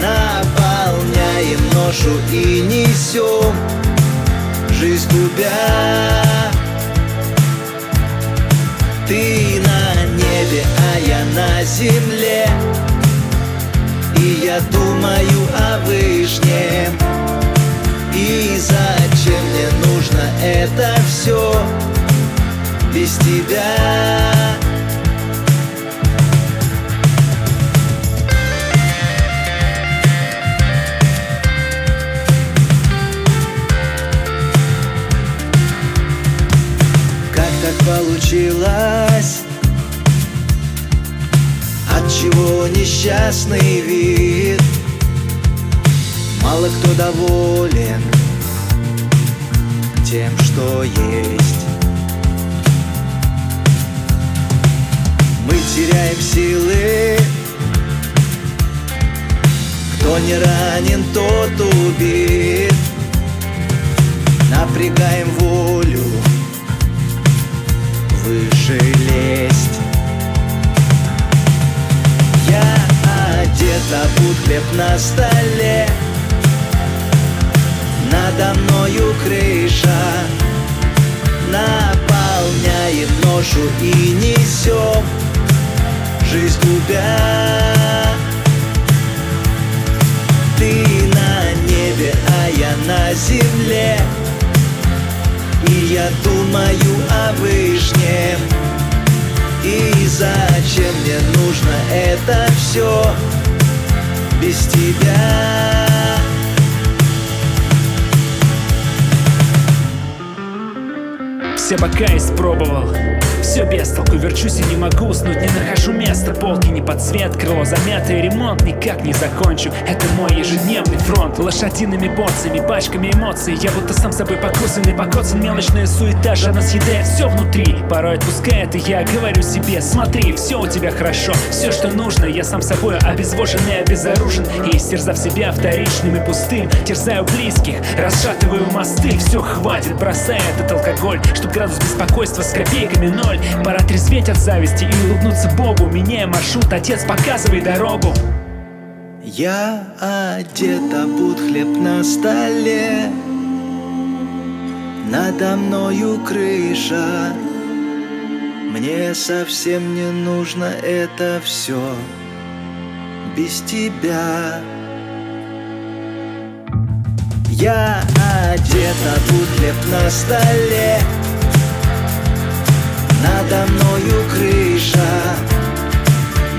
Наполняем ношу и несем Жизнь губя ты на небе, а я на земле. И я думаю о вышнем И зачем мне нужно это все без тебя получилось? От чего несчастный вид? Мало кто доволен тем, что есть. Мы теряем силы, кто не ранен, тот убит. Напрягаем волю, выше лезть. Я одет, а будь хлеб на столе Надо мною крыша Наполняем ношу и думаю о вышнем и зачем мне нужно это все без тебя? Все бока испробовал все без толку, верчусь и не могу уснуть Не нахожу места, полки не под цвет Крыло замятое, ремонт никак не закончу. Это мой ежедневный фронт Лошадиными боцами, пачками эмоций. Я будто сам собой покусанный, покоцан Мелочная суета, жадно съедает все внутри Порой отпускает, и я говорю себе Смотри, все у тебя хорошо, все, что нужно Я сам собой обезвожен и обезоружен И истерзав себя вторичным и пустым Терзаю близких, расшатываю мосты. Все, хватит, бросай этот алкоголь Чтоб градус беспокойства с копейками ноль Пора трезветь от зависти и улыбнуться Богу. Меняя маршрут, отец, показывай дорогу. Я одет, а буд хлеб на столе. Надо мною крыша. Мне совсем не нужно это все без тебя. Я одет, а буд хлеб на столе надо мною крыша.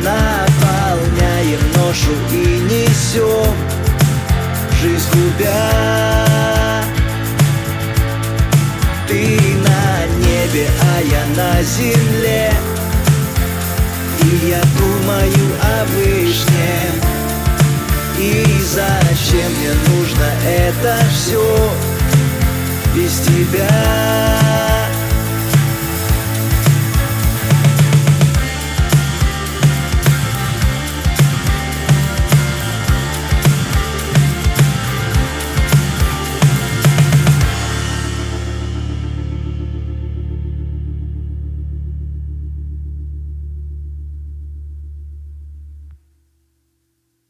Наполняем ношу и несем Жизнь губя. Ты на небе, а я на земле. И я думаю о вышнем. И зачем мне нужно это все без тебя?